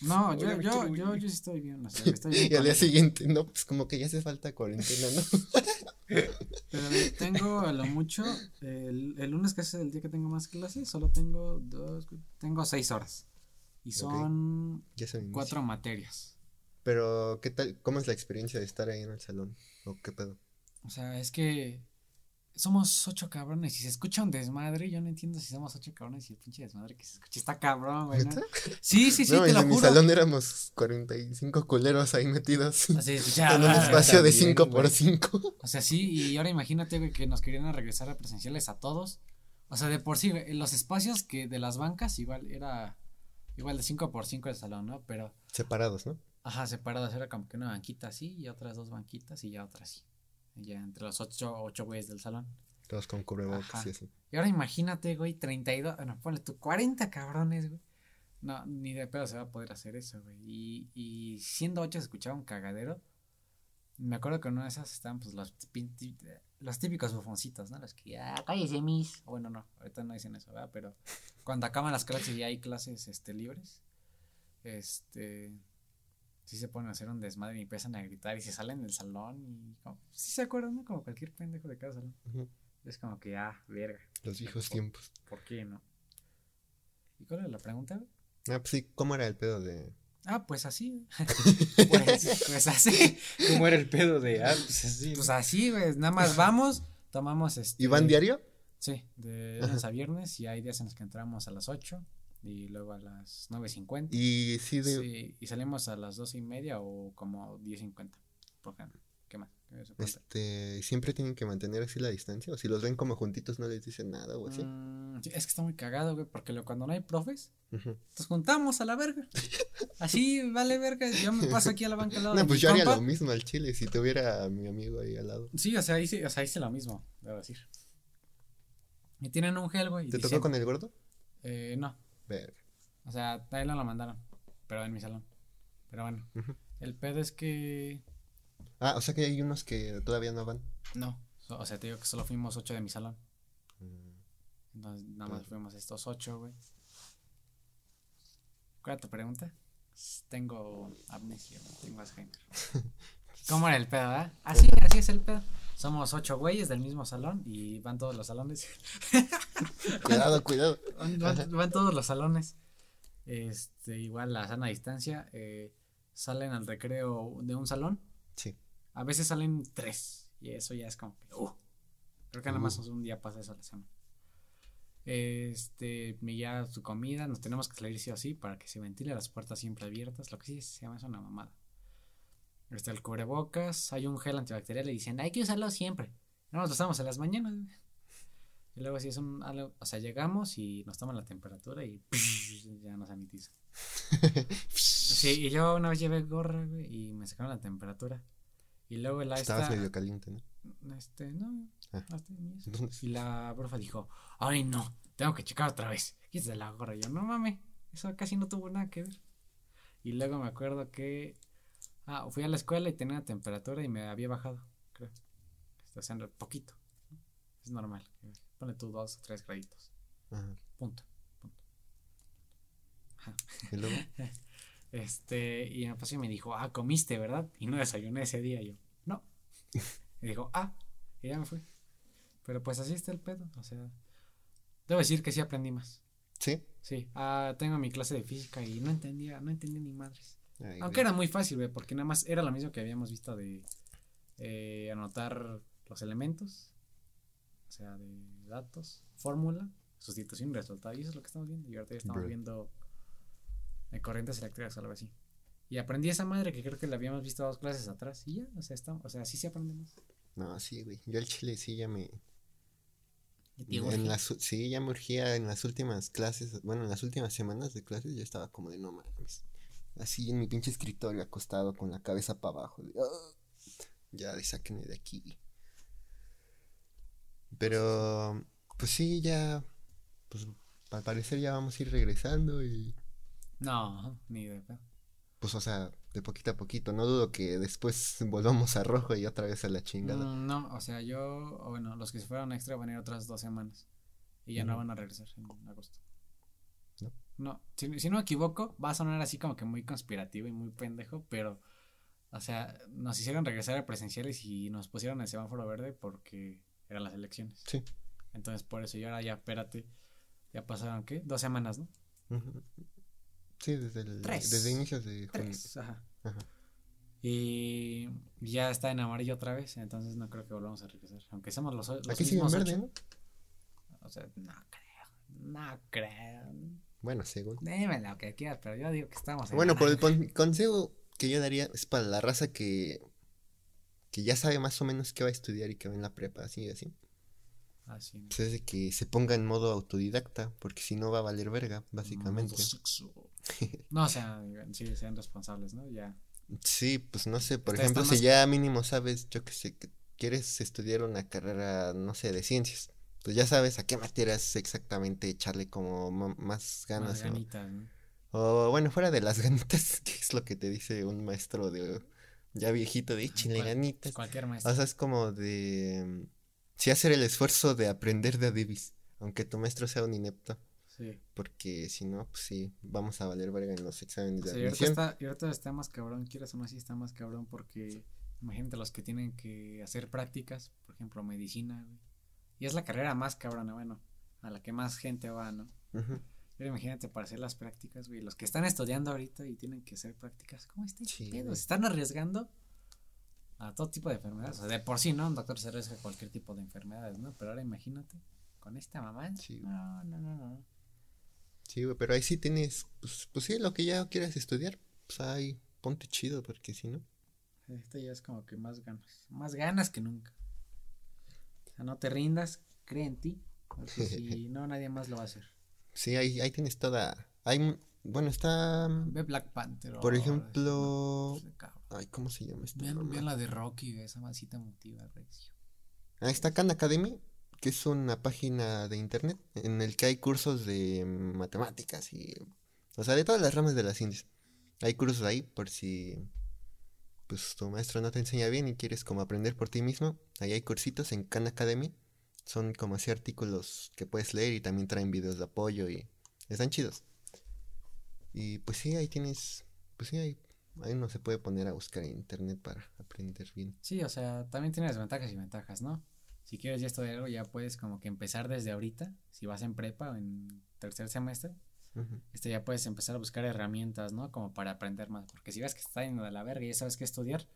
No, yo, yo, yo, yo sí estoy bien, o sea, estoy bien y al día siguiente no pues como que ya hace falta cuarentena no Pero tengo a lo mucho, el, el lunes que es el día que tengo más clases, solo tengo dos, tengo seis horas. Y son cuatro materias. pero qué tal cómo es la experiencia de estar ahí en el salón o qué pedo O sea, es que somos ocho cabrones y se escucha un desmadre. Yo no entiendo si somos ocho cabrones y el pinche desmadre que se escucha está cabrón, güey. ¿no? Sí, sí, sí, no, te en lo mi juro. salón éramos 45 culeros ahí metidos Así, ya, en un ah, espacio de también, 5 güey. por 5 O sea, sí, y ahora imagínate, güey, que nos querían regresar a presenciales a todos. O sea, de por sí, güey, los espacios que de las bancas igual era igual de 5 por 5 el salón, ¿no? Pero, separados no ajá, separados, era como que una banquita así y otras dos banquitas y ya otra así. Ya entre los ocho, ocho güeyes del salón. todos con cubrebocas Ajá. y así Y ahora imagínate, güey, 32, bueno, ponle tú 40 cabrones, güey. No, ni de pedo se va a poder hacer eso, güey. Y, y siendo ocho se escuchaba un cagadero. Me acuerdo que en una de esas estaban pues los, los típicos bufoncitos, ¿no? Los que, ah, cállese, mis. Bueno, no, ahorita no dicen eso, ¿verdad? Pero cuando acaban las clases y hay clases este, libres, este, sí se ponen a hacer un desmadre y empiezan a gritar y se salen del salón y, como, sí se acuerdan, ¿no? Como cualquier pendejo de cada salón. Es como que, ah, verga. los viejos Por- tiempos ¿Por qué no? ¿Y cuál era la pregunta? ah pues sí cómo era el pedo de Ah, pues así. pues, pues así. ¿Cómo era el pedo de ah, pues así? Pues así, güey. Nada más vamos, tomamos este. ¿Y van diario? Sí, de lunes a viernes y hay días en los que entramos a las 8 y luego a las 9.50. Y sí, de, Sí, y salimos a las 12 y media o como 10.50. Por ejemplo. ¿Qué más? ¿Qué cuenta? este, siempre tienen que mantener así la distancia. O si los ven como juntitos, no les dicen nada o así. Mm, sí, es que está muy cagado, güey, porque lo- cuando no hay profes, Ujú. nos juntamos a la verga. Así, vale verga. Yo me paso aquí a la banca al lado. No, de pues yo haría compa. lo mismo al chile si tuviera a mi amigo ahí al lado. Sí, o sea, hice, o sea, hice lo mismo, debo decir. Y tienen un gel, güey. ¿Te tocó con el gordo? Eh, no, O sea, a él no lo mandaron, pero en mi salón. Pero bueno, el pedo es que... Ah, o sea que hay unos que todavía no van. No, o sea, te digo que solo fuimos ocho de mi salón. Mm, Entonces, nada más Claro. fuimos estos ocho, güey. ¿Cuál era tu pregunta? Tengo amnesia, tengo Alzheimer. ¿Cómo era el pedo, ah? Así, así es el pedo. Somos ocho güeyes del mismo salón y van todos los salones. Cuidado, cuidado. Van, van- van todos los salones. Este, igual la sana distancia. eh, salen al recreo de un salón. Sí. A veces salen tres. Y eso ya es como que. Uh, creo que nada más Uh. un día pasa eso a la semana. Este, me ya su comida. Nos tenemos que salir sí o sí para que se ventile las puertas siempre abiertas. Lo que sí se llama es una mamada. Está el cubrebocas. Hay un gel antibacterial y dicen, hay que usarlo siempre. No nos lo usamos en las mañanas. Y luego si es un algo, o sea, llegamos y nos toman la temperatura y ya nos sanitiza. Sí, y yo una vez llevé gorra, güey, y me sacaron la temperatura. Y luego la Estabas esta, medio caliente, ¿no? este, no, Ah. Y la profa dijo, ay no, tengo que checar otra vez. Quítate la gorra. Y yo, no mames, eso casi no tuvo nada que ver. Y luego me acuerdo que, ah, fui a la escuela y tenía temperatura y me había bajado, creo. Está haciendo poquito. ¿no? Es normal. Pone tú dos o tres graditos. ajá. Punto. punto. Ajá. Y luego, Este, y me pasó y me dijo, ah, comiste, ¿verdad? Y no desayuné ese día. Y yo, no. Y dijo, ah, y ya me fui. Pero pues así está el pedo. O sea, debo decir que sí aprendí más. ¿sí? Sí, ah, tengo mi clase de física y no entendía, no entendía ni madres. Ay, Aunque güey. era muy fácil, güey, porque nada más era lo mismo que habíamos visto de eh, anotar los elementos, o sea, de datos, fórmula, sustitución y resultado. Y eso es lo que estamos viendo. Y ahorita ya estamos Bro. viendo de corrientes eléctricas o algo así. Y aprendí esa madre que creo que la habíamos visto dos clases atrás. Y ya, o sea, está, o sea, sí se aprende más. No, sí, güey. Yo al chile sí ya me. En las, sí, ya me urgía en las últimas clases. Bueno, en las últimas semanas de clases ya estaba como de no mames. Así en mi pinche escritorio acostado con la cabeza para abajo. de, "Ah". Ya de sáquenme de aquí. Pero, pues sí, ya. Pues al parecer ya vamos a ir regresando y. No, ni de. Pues, o sea, de poquito a poquito. No dudo que después volvamos a rojo y otra vez a la chingada. Mm, no, o sea, yo, bueno, los que se fueron extra van a ir otras dos semanas. Y ya no van a regresar en agosto. ¿No? Si, si no me equivoco, va a sonar así como que muy conspirativo y muy pendejo, pero, o sea, nos hicieron regresar a presenciales y nos pusieron el semáforo verde porque eran las elecciones. Sí. Entonces, por eso, y ahora ya, espérate, ya pasaron, ¿qué? Dos semanas, ¿no? Sí, desde, el, Tres. desde inicios de junio. Tres, ajá. Ajá. Y ya está en amarillo otra vez, entonces no creo que volvamos a regresar. Aunque somos los, los Aquí sigue en mismos verde, ocho. ¿no? O sea, no creo. No creo. Bueno, según. Dime lo que quieras, pero yo digo que estamos en Bueno, por el consejo que yo daría es para la raza que, que ya sabe más o menos qué va a estudiar y que va en la prepa, así, así. Así, ¿no? Pues es de que se ponga en modo autodidacta, porque si no va a valer verga, básicamente. No, o sea, sí, sean responsables, ¿no? Ya. Sí, pues no sé, por Ustedes ejemplo, si más- ya mínimo sabes, yo que sé, que quieres estudiar una carrera, no sé, de ciencias, pues ya sabes a qué materias exactamente echarle como más ganas. Más o- ganitas, ¿no? O bueno, fuera de las ganitas, que es lo que te dice un maestro de ya viejito de échale Cual- ganitas. Cualquier O maestro. sea, es como de sí hacer el esfuerzo de aprender de Davis, aunque tu maestro sea un inepto, sí. porque si no, pues sí, vamos a valer verga en los exámenes O de sea, y ahorita admisión. está, y ahorita está más cabrón, quieras o no, sí está más cabrón porque imagínate los que tienen que hacer prácticas, por ejemplo, medicina, güey. Y es la carrera más cabrona, bueno, a la que más gente va, ¿no? Pero imagínate para hacer las prácticas, güey, los que están estudiando ahorita y tienen que hacer prácticas, ¿cómo está ese Sí, pedo? Se están arriesgando a todo tipo de enfermedades. O sea, de por sí, ¿no? Un doctor se arriesga a cualquier tipo de enfermedades, ¿no? Pero ahora imagínate, con esta mamá. Sí. No, no, no, no. Sí, güey, pero ahí sí tienes, pues, pues sí, lo que ya quieras estudiar, pues ahí ponte chido, porque si no, Esto ya es como que más ganas. Más ganas que nunca. O sea, no te rindas, cree en ti. Porque si no, nadie más lo va a hacer. sí, ahí, ahí tienes toda, hay, bueno, está, Ve Black Panther. por ejemplo, ay, ¿cómo se llama esta Vean, la de Rocky, esa masita emotiva, Recio. Ah, está Khan Academy, que es una página de internet en el que hay cursos de matemáticas y, o sea, de todas las ramas de las ciencias. Hay cursos ahí por si, pues, tu maestro no te enseña bien y quieres como aprender por ti mismo. Ahí hay cursitos en Khan Academy. Son como así artículos que puedes leer y también traen videos de apoyo y están chidos. Y pues sí, ahí tienes, pues sí, ahí, ahí uno se puede poner a buscar en internet para aprender bien. Sí, o sea, también tiene desventajas y ventajas, ¿no? Si quieres ya estudiar algo, ya puedes como que empezar desde ahorita. Si vas en prepa o en tercer semestre, Este ya puedes empezar a buscar herramientas, ¿no? Como para aprender más. Porque si ves que está yendo de la verga y ya sabes qué estudiar,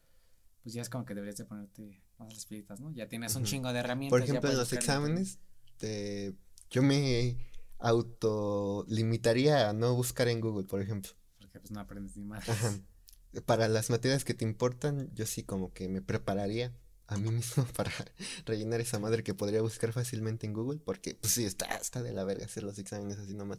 pues ya es como que deberías de ponerte más las pilitas, ¿no? Ya tienes un chingo de herramientas. Por ejemplo, en los exámenes, te- yo me autolimitaría a no buscar en Google, por ejemplo. Porque pues no aprendes ni más. Ajá. Para las materias que te importan, yo sí como que me prepararía a mí mismo para rellenar esa madre que podría buscar fácilmente en Google, porque pues sí, está, está de la verga hacer los exámenes así nomás.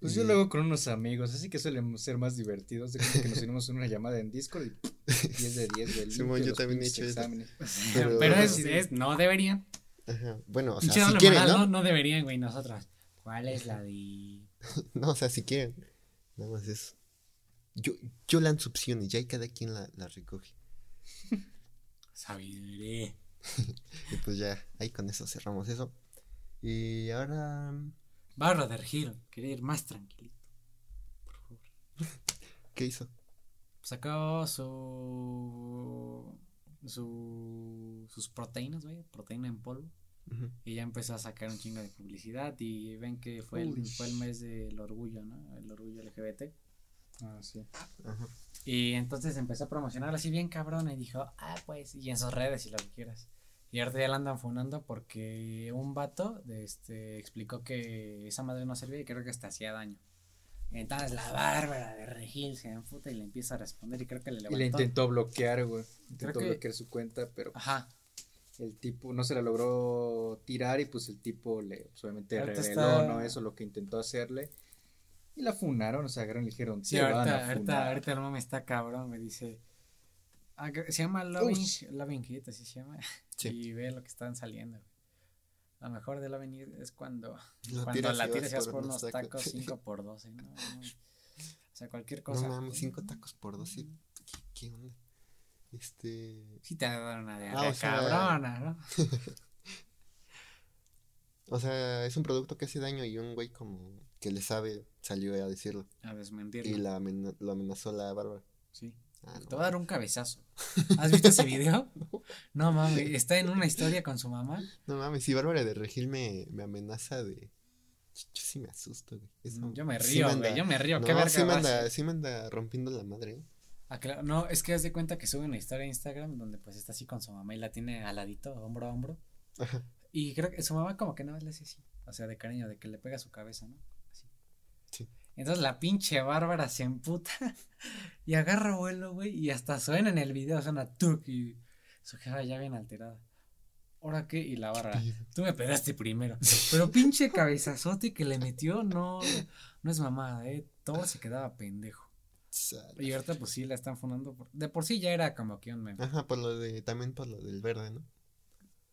Pues Y- yo lo hago con unos amigos, así que suelen ser más divertidos. De que nos unimos en una llamada en Discord y 10 de 10 de Simón, yo también he hecho eso. Pero- Pero, es, es- no deberían. Ajá. Bueno, o sea, si quieren, ¿no? ¿no? No deberían, güey, nosotros. ¿Cuál es la de...? No, o sea, si quieren. Nada más eso. Yo, yo lanzo opciones, ya y cada quien la, la recoge. Sabiduría. Y pues ya, ahí con eso cerramos eso. Y ahora, Barro de Giro, quería ir más tranquilito. Por favor. ¿qué hizo? Sacó su. su sus proteínas, güey. Proteína en polvo. Y ya empezó a sacar un chingo de publicidad. Y ven que fue el, fue el mes del orgullo, ¿no? El orgullo LGBT. Ah, sí. Ajá. Y entonces empezó a promocionar así bien cabrón. Y dijo, ah, pues. Y en sus redes y lo que quieras. Y ahorita ya la andan funando porque un vato de este, explicó que esa madre no servía y creo que hasta hacía daño. Entonces la bárbara de Regil se enfuta y le empieza a responder y creo que le Y levantó. le intentó bloquear, güey. Intentó que- bloquear su cuenta, pero Ajá. el tipo no se la logró tirar y pues el tipo le pues, obviamente Ahorita reveló, está- ¿no? Eso lo que intentó hacerle. Y la funaron, o sea, agarraron y dijeron, Sí, "Te van a ahorita, ahorita, funar". ahorita el mame está cabrón, me dice. ah, se llama Loving. Loving Hit, así se llama. Sí. Y ve lo que están saliendo. Lo mejor de Loving Hit es cuando, La cuando tiras la tiras vas por unos tacos 5 por 12 ¿no? O sea, cualquier cosa. No mames, cinco tacos por dos. sí. ¿Qué, qué onda? Este. Sí te va a dar una Ah, o sea- cabrona, ¿no? O sea, es un producto que hace daño y un güey como que le sabe salió a decirlo. A desmentirlo. Y la lo amenazó la Bárbara. Sí. Ah, Te no. voy a dar un cabezazo. ¿Has visto ese video? No mames, está en una historia con su mamá. No mames, si Bárbara de Regil me, me amenaza de. Yo sí me asusto, güey. Eso- Yo me sí río, anda- güey, yo me río. No, ¿Qué verga sí me, anda, hacer? sí me anda rompiendo la madre. ¿eh? Ah, claro, No, es que haz de cuenta que sube una historia a Instagram donde pues está así con su mamá y la tiene al ladito, hombro a hombro. Ajá. Y creo que su mamá como que nada más le hace así, o sea, de cariño, de que le pega su cabeza, ¿no? Entonces la pinche Bárbara se emputa y agarra vuelo, güey, y hasta suena en el video, suena tuk y su jefa ya bien alterada. ¿Ahora qué? Y la Bárbara, tú me pegaste primero. Pero pinche cabezazote que le metió, no, no es mamada, eh. Todo se quedaba pendejo. Y ahorita pues sí la están fundando. por- De por sí ya era como que un meme. Ajá, por lo de, también por lo del verde, ¿no?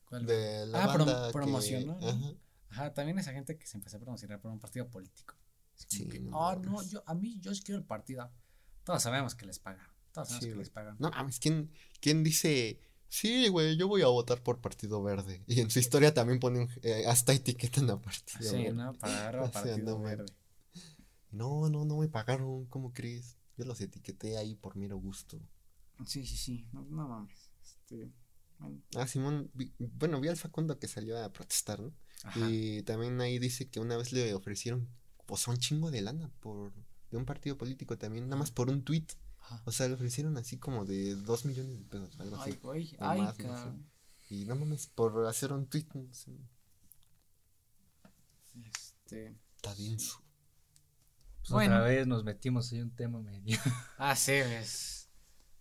¿Cuál? De la Ah, prom- banda que- promocionó, ¿no? Ajá. Ajá, también esa gente que se empezó a promocionar por un partido político. Sí, que, no ah, no, yo, a mí, yo sí quiero el partido. Todos sabemos que les pagan. Todos sabemos Sí, que les pagan. No mames, ¿quién, ¿quién dice? Sí, güey, yo voy a votar por Partido Verde. Y en su historia también ponen, eh, hasta etiquetan a Partido Sí, Verde. ¿no? Para O a sea, partido no verde. No, no, no me pagaron, ¿cómo crees? Yo los etiqueté ahí por mero gusto. Sí, sí, sí. No, no mames. Este, bueno, Ah, Simón, vi- bueno, vi al Facundo que salió a protestar, ¿no? ajá. Y también ahí dice que una vez le ofrecieron, pues, un chingo de lana por, de un partido político también, nada más por un tweet. ajá. O sea, le ofrecieron así como de dos millones de pesos, algo así. Ay, güey. Ay, más, no sé. cabrón. Y no mames, por hacer un tweet, no sé, Este. está denso. Pues Bueno. otra vez nos metimos en un tema medio. Ah, sí, es.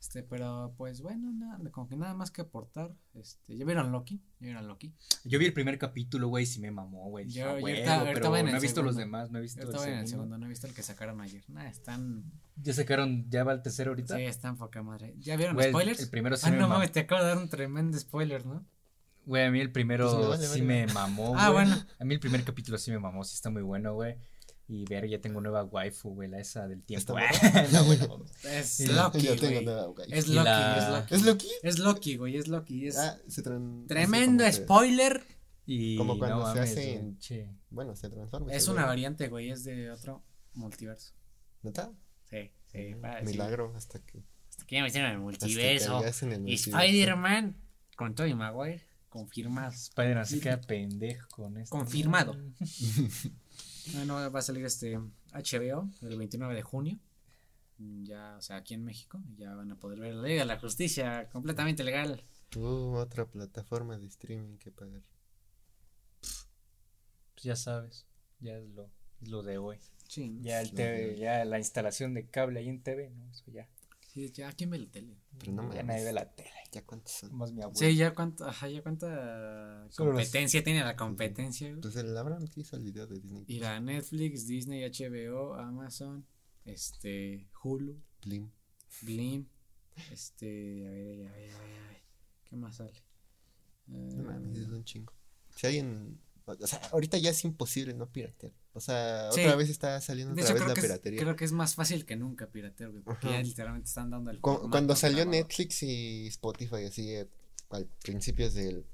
Este, pero pues bueno, nada, como que nada más que aportar. Este, ¿ya vieron Loki? ¿Ya vieron Loki? Yo vi el primer capítulo, güey, y sí me mamó, güey. Yo- "Ah, yo huevo", ahorita- ahorita pero voy en no he visto los demás, no he visto Yo el estaba en el segundo. no he visto el que sacaron ayer. Nada, están. Ya sacaron, ya va el tercero ahorita. Sí, están poca madre. ¿Ya vieron Güey, spoilers? El primero sí ah, me no mames, te acabo de dar un tremendo spoiler, ¿no? Güey, a mí el primero Pues me vale, sí vale. me mamó, Ah, güey. bueno. A mí el primer capítulo sí me mamó, sí está muy bueno, güey. Y ver, ya tengo nueva waifu, güey, la esa del tiempo. ¿Está no, güey, no. Es Sí, Loki. Es Loki, es Loki. ¿Es Loki? Es Loki, güey, es Loki. Es Ah, se tremendo spoiler. Y Como cuando no se mames, hace en-. Bueno, se transforma. Es se una variante, güey, es de otro multiverso. ¿Neta? Sí, sí, para sí. Milagro, hasta que. Hasta que ya metieron en el multiverso. Spider-Man con Tobey Maguire, confirmado. Spider-Man se queda pendejo con esto. Confirmado. Bueno, va a salir este HBO el 29 de junio. Ya, o sea, aquí en México. Ya van a poder ver la Liga de la Justicia completamente legal. Uh, otra plataforma de streaming que pagar. Pues ya sabes, ya es lo, es lo de hoy. Sí, Ya el TV, ya la instalación de cable ahí en TV, ¿no? Eso ya. Sí, ya, ¿quién ve la tele? Pero no ya nadie ve la tele. ¿Ya cuántos son? Más mi abuelo. Sí, ya cuánta, ajá, ya cuánta los- competencia tiene la competencia. güey? Pues el Abraham que hizo el video de Disney. Y la Netflix, Disney, HBO, Amazon, este, Hulu, Blim. Blim, este, a ver, a ver, a ver, a ver, ¿qué más sale? No Eh, mames, es un chingo. Si alguien. O sea, ahorita ya es imposible no piratear. O sea, Sí. otra vez está saliendo de otra hecho, vez creo la que, es, piratería. creo que es más fácil que nunca piratear, güey, porque Ajá. ya literalmente están dando el Cu- formato Cuando salió grabado. Netflix y Spotify así eh, al principios del,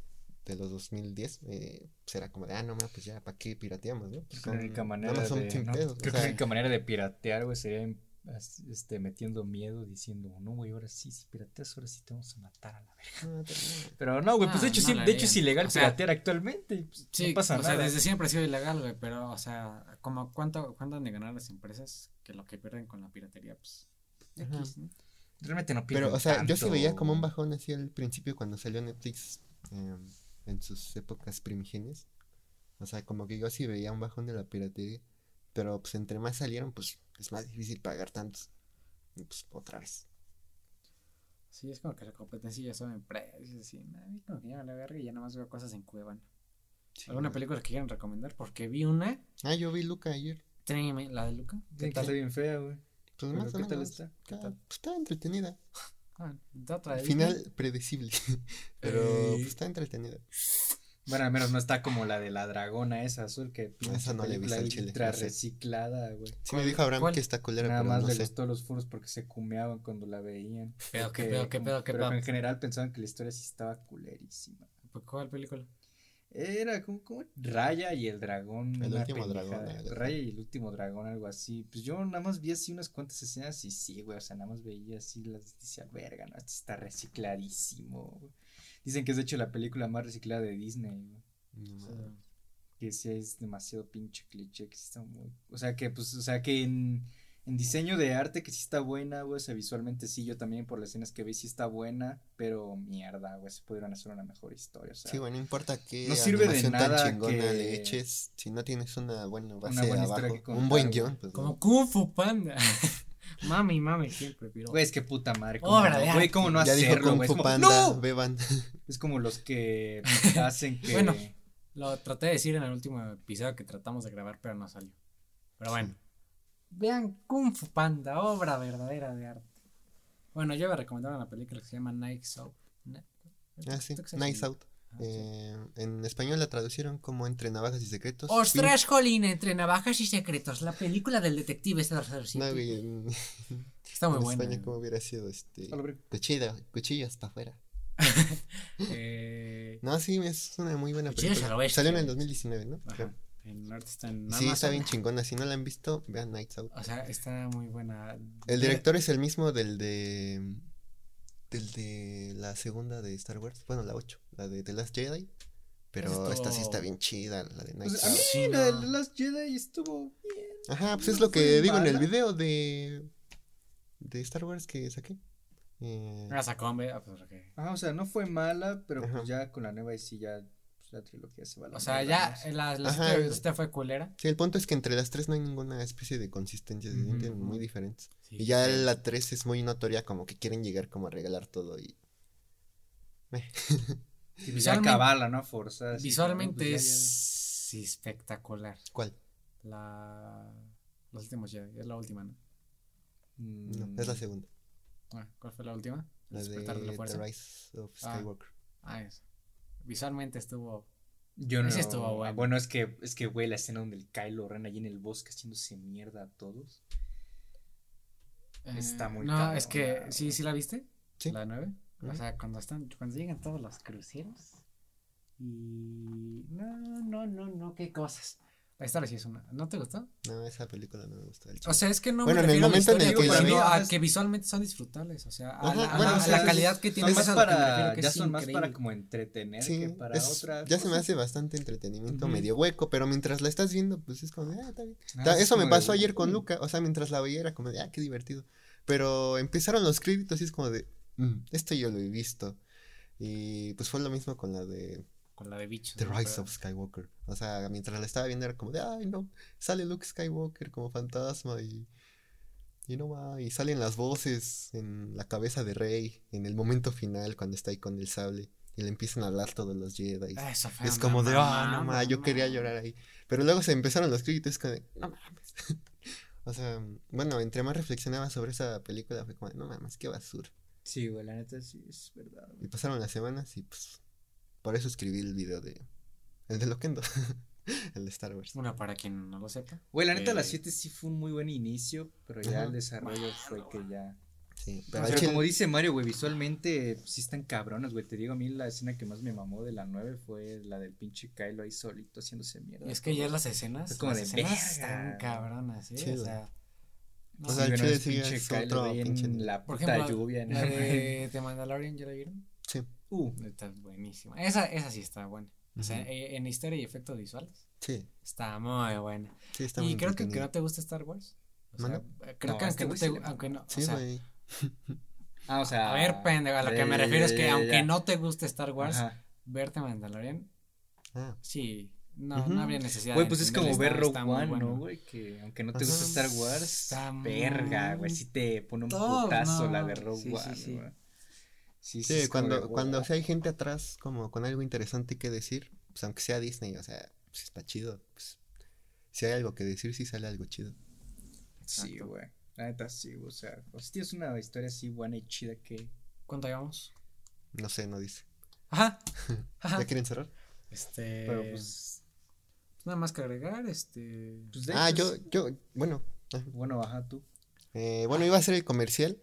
de los 2010, eh, pues era como de, ah, no, pues ya, ¿para qué pirateamos, no? Pues Creo la única son- manera de, 100 ¿no? pesos, o Creo que sea, la única manera de piratear, güey, sería este, metiendo miedo, diciendo, no, güey, ahora sí, si pirateas, ahora sí te vamos a matar a la verga. pero no. Pero no, güey, pues de hecho, no sí, de hecho es ilegal O sea, piratear actualmente. pues, Sí, no pasa o sea, desde siempre ha sido ilegal, güey, pero, o sea, como cuánto, cuánto han de ganar las empresas que lo que pierden con la piratería, pues. X, ¿no? Realmente no Pero, pierden o sea, yo sí veía como un bajón así al principio cuando salió Netflix, em, en sus épocas primigenias. O sea, como que yo sí veía un bajón de la piratería. Pero pues entre más salieron, pues es más difícil pagar tantos. Y pues otra vez. Sí, es como que la competencia ya saben precios, así. A mí como que ya me la verga y ya nada más veo cosas en Cuevana. Sí, ¿Alguna no. película que quieran recomendar? Porque vi una, Ah, yo vi Luca ayer. tráigame, la de Luca. ¿Qué ¿Qué Está tal? bien fea, güey. Pues más o ¿qué tal menos. está? ¿Qué Está, tal? pues, está entretenida. Ah, otra. Final predecible. Pero Eh. pues, está entretenida. Bueno, al menos no está como la de la dragona esa azul que Esa no la he visto al chile, ultra no sé. reciclada, güey. Sí me dijo Abraham cuál? que está culera, Nada pero más no le sé. gustó los furos porque se cumeaban cuando la veían. Pedo, qué pedo, qué como- pedo, qué pero en general pensaban que la historia sí estaba culerísima. ¿Por ¿Cuál película? Era como, como Raya y el dragón. El último dragón, así. Raya y el último dragón, algo así. Pues yo nada más vi así unas cuantas escenas y sí, güey. O sea, nada más veía así las decía, verga, no, esto está recicladísimo. güey". Dicen que es de hecho la película más reciclada de Disney, güey. No, O sea, mames. Que sí es demasiado pinche cliché, que sí está muy. O sea, que pues, o sea, que en, en diseño de arte que sí está buena, güey. O sea, visualmente sí, yo también por las escenas que vi sí está buena. Pero mierda, güey, se pudieron hacer una mejor historia. O sea, Sí, bueno, no importa qué no sirve de nada chingona que- le eches, si no tienes una buena base Una buena abajo, que un buen guion, pues Como no. Kung Fu Panda. mami, mami, siempre, pero. Güey, es que puta madre. Obra ¿cómo de no? Güey. ¿cómo no ya hacerlo, güey? Como, Panda, ¡No! beban. Es como los que hacen que. Bueno. Lo traté de decir en el último episodio que tratamos de grabar, pero no salió. Pero bueno. Vean Kung Fu Panda, obra verdadera de arte. Bueno, yo iba a recomendar una película que se llama Nice Out. Ah, sí. Nice Out. Ah. Eh, en español la traducieron como Entre Navajas y Secretos. ¡Ostras, Jolín! Entre navajas y secretos. La película del detective está No, Está muy en buena. España como hubiera sido este... A la verga. Cuchilla, cuchillas para afuera. Eh, No, sí, es una muy buena Cuchillas película. oeste. Salió en el 2019, ¿no? ajá. En arte está en Sí, está bien chingona. Si no la han visto, vean Nights Out. O sea, está muy buena. El director es el mismo del de. Del de la segunda de Star Wars. Bueno, la 8. La de The Last Jedi. Pero Esto- esta sí está bien chida, la de Nights Pues, a mí Out. Sí, la de no. Last Jedi estuvo bien. Ajá, pues no es lo que digo en el video de. De Star Wars que saqué. Eh, Ah, sacó, hombre, ah, pues. Ajá, o sea, no fue mala, pero Ajá. pues ya con la nueva y sí ya pues, la trilogía se va a la O sea, ya ¿no? la, la Ajá. fue culera. sí, el punto es que entre las tres no hay ninguna especie de consistencia. Se sienten muy diferentes. Sí, Y ya sí. la 3 es muy notoria, como que quieren llegar como a regalar todo y. Meh. Sí, pues, ya Visualmente- acabarla, ¿no? Forzada. Visualmente como, pues, ya, es espectacular. ¿Cuál? La. Los últimos Jedi, es la última, ¿no? Mm, No, es la segunda. Ah, ¿Cuál fue la última? La de despertar de la The. Rise of Ah. Skywalker. Ah, eso. Visualmente estuvo. Yo no. Ese estuvo bueno. Bueno, es que, es que, güey, la escena donde el Kylo Ren allí en el bosque haciéndose mierda a todos. Está muy No, es que. la- ¿Sí, sí la viste? Sí. La 9. O Ujú. sea, cuando están. Cuando llegan todos los cruceros. Y. No, no, no, no, qué cosas. La historia sí es una. ¿No te gustó? No, esa película no me gusta. del O sea, es que no Bueno, me en el refiero a la momento en el que sino a que visualmente son disfrutables, o sea, a Ajá, la, a bueno, la- o a sea, la calidad que Son tiene más para, que ya es son más para como entretener Sí, que para es- otra ya se me hace bastante entretenimiento medio hueco, pero mientras la estás viendo, pues es como, de, ah, está bien. Ah, Eso me de, pasó ayer con. Luca, o sea, mientras la veía era como de, ah, qué divertido. Pero empezaron los créditos y es como de, "Mm, esto yo lo he visto. Y pues fue lo mismo con la de Con la de bichos. The ¿no? Rise of Skywalker. O sea, mientras la estaba viendo era como de, ay, no, sale Luke Skywalker como fantasma y... Y no va, y salen las voces en la cabeza de Rey en el momento final cuando está ahí con el sable y le empiezan a hablar todos los Jedi. Eso fue Es como de, ah, no mamada, ma, yo quería mamá". llorar ahí. Pero luego se empezaron los créditos, es como de, no mames. o sea, bueno, entre más reflexionaba sobre esa película fue como de, no mames, qué basura. Sí, güey, la neta sí es verdad. güey. Y pasaron las semanas y pues, por eso escribí el video de, el de Loquendo, el de Star Wars. Una para quien no lo sepa. Güey, la neta, Eh, la 7 sí fue un muy buen inicio, pero ya Ajá. el desarrollo fue que ya. Sí, O pero sea, como dice Mario, güey, visualmente pues, sí están cabronas, güey. Te digo, a mí la escena que más me mamó de la 9 fue la del pinche Kylo ahí solito haciéndose mierda. Y es que ya las escenas, Es como las de, escenas verga. están cabronas, ¿eh? Sí, o sea. no, O sea, el bueno, pinche Kylo otro ahí pinche en la puta ejemplo, lluvia. ¿no? la de The Mandalorian, ¿ya la vieron? Sí, Uh, Está buenísima. Esa, esa sí está buena. O sea, eh, en historia y efectos visuales. sí, Está muy buena. sí, está y muy creo que, que no te gusta Star Wars. O sea, eh, creo No, que a aunque este no te sí aunque no, o Sí, sea, güey. ah, o sea. a ver, pendejo, a lo que me ya, refiero es que aunque ya. no te guste Star Wars, Ajá. verte Mandalorian, Ah, sí, no, no habría necesidad. Güey, de pues es entenderle, como ver Rogue está muy One, bueno. ¿no, güey? Que aunque no te Ajá. gusta Star Wars, Está verga, güey, sí te pone un top, putazo no. la de Rogue Sí, sí, One, sí. güey. Sí, es cuando, cuando o sea, hay gente atrás como con algo interesante que decir, pues aunque sea Disney, o sea, pues está chido. Pues, si hay algo que decir, sí sale algo chido. Sí, güey. La neta sí, o sea, o si tienes una historia así buena y chida que. ¿Cuánto llevamos? No sé, no dice. Ajá. Ajá. ¿Ya quieren cerrar? Este. Pero pues. Nada más que agregar, este. pues de Ah, hecho, yo, yo, bueno, ajá. Bueno, baja tú. Eh, bueno, iba a hacer el comercial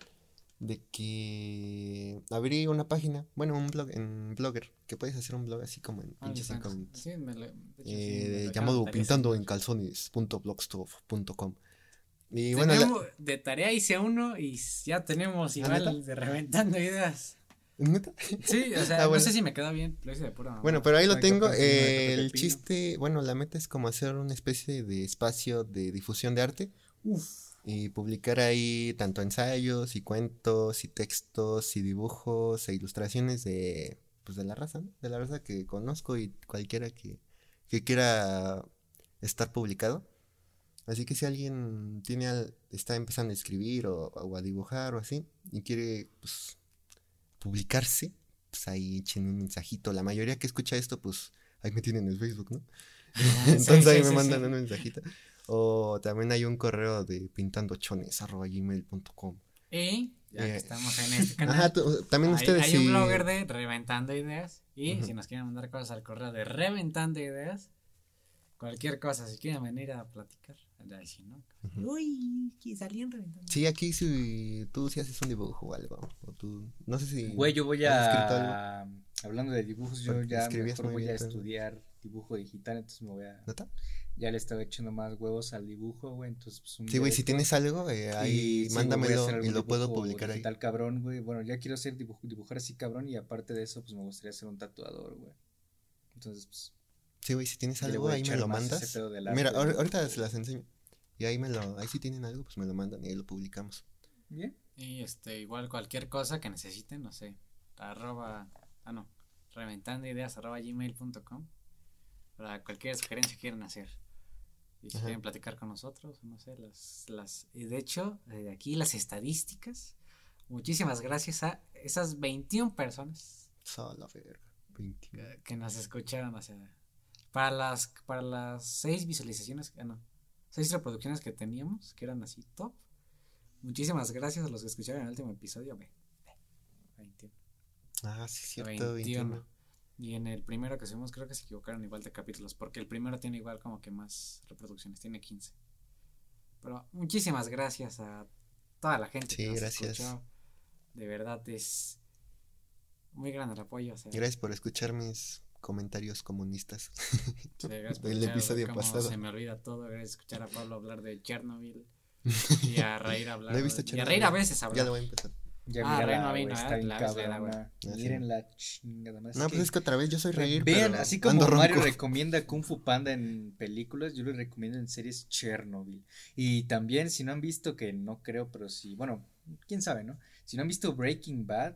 de que abrí una página, bueno, un blog en Blogger, que puedes hacer un blog así como en pinches OnlyFans. incógnitos. Sí, me lo. de hecho, sí, Eh, me lo llamado pintando en calzones.blogstuff.com. Y bueno, la- de tarea hice uno y ya tenemos ¿Ah, igual de reventando ideas. ¿Neta? Sí, o sea, Ah, no bueno. sé si me queda bien, lo hice de pura mamá. Bueno, pero ahí lo tengo. eh, el chiste, bueno, la meta es como hacer una especie de espacio de difusión de arte Uf. Y publicar ahí tanto ensayos y cuentos y textos y dibujos e ilustraciones de, pues de la raza, ¿no? De la raza que conozco y cualquiera que, que quiera estar publicado. Así que si alguien tiene al- está empezando a escribir o, o a dibujar o así y quiere pues, publicarse, pues ahí echen un mensajito. La mayoría que escucha esto, pues ahí me tienen en el Facebook, ¿no? Entonces Sí, ahí sí, me mandan sí. un mensajito. O también hay un correo de pintandochones.gmail.com. Y ya que Eh, estamos en este canal. Ajá, tú- también hay, ustedes hay sí. un blogger de Reventando Ideas. Y si nos quieren mandar cosas al correo de Reventando Ideas, cualquier cosa, si quieren venir a platicar, ya sí, ¿no? Uy, que salían reventando. Sí, aquí si tú si haces un dibujo o algo. O tú, no sé si. Güey, yo voy a. Hablando de dibujos, yo Porque ya mejor voy a bien, estudiar dibujo digital, entonces me voy a. ¿Neta? Ya le estaba echando más huevos al dibujo, güey. Entonces, pues un Sí, güey, si tienes algo, eh, ahí y mándamelo y lo puedo publicar ahí. digital cabrón, güey. Bueno, ya quiero hacer dibujar así cabrón y aparte de eso, pues me gustaría ser un tatuador, güey. Entonces, pues. Sí, güey, si tienes algo, ahí me lo mandas. Mira, ahor- ahorita se las enseño. Y ahí me lo, ahí si tienen algo, pues me lo mandan y ahí lo publicamos. Bien. Y este, igual cualquier cosa que necesiten, no sé, arroba, ah no, reventando ideas arroba gmail.com para cualquier sugerencia que quieran hacer. Y si Ajá. quieren platicar con nosotros, no sé, las, las, y de hecho, eh, aquí las estadísticas, muchísimas gracias a esas 21 personas Solo, verga. 20. que, que nos escucharon, o sea, para las, para las seis visualizaciones, ah no, seis reproducciones que teníamos, que eran así top. Muchísimas gracias a los que escucharon el último episodio, ve. 21. Ah, sí, cierto, 21. 21. Y en el primero que subimos creo que se equivocaron igual de capítulos, porque el primero tiene igual como que más reproducciones, tiene 15. Pero muchísimas gracias a toda la gente Sí, que nos gracias. escuchó. De verdad es muy grande el apoyo. O sea, Gracias por escuchar mis comentarios comunistas. sí, del episodio pasado. Se me olvida todo, gracias por escuchar a Pablo hablar de Chernobyl y a Reír hablar. No he visto y a Chernobyl. Reír a veces Ya hablar. lo voy a empezar. Ya Ah, Reino güey, vino, está cabrona. Miren la chingada más. No, pues es que otra vez yo soy reír. Vean, así como Mario ronco. recomienda Kung Fu Panda en películas, yo les recomiendo en series Chernobyl. Y también, si no han visto, que no creo, pero sí, bueno, quién sabe, ¿no? Si no han visto Breaking Bad,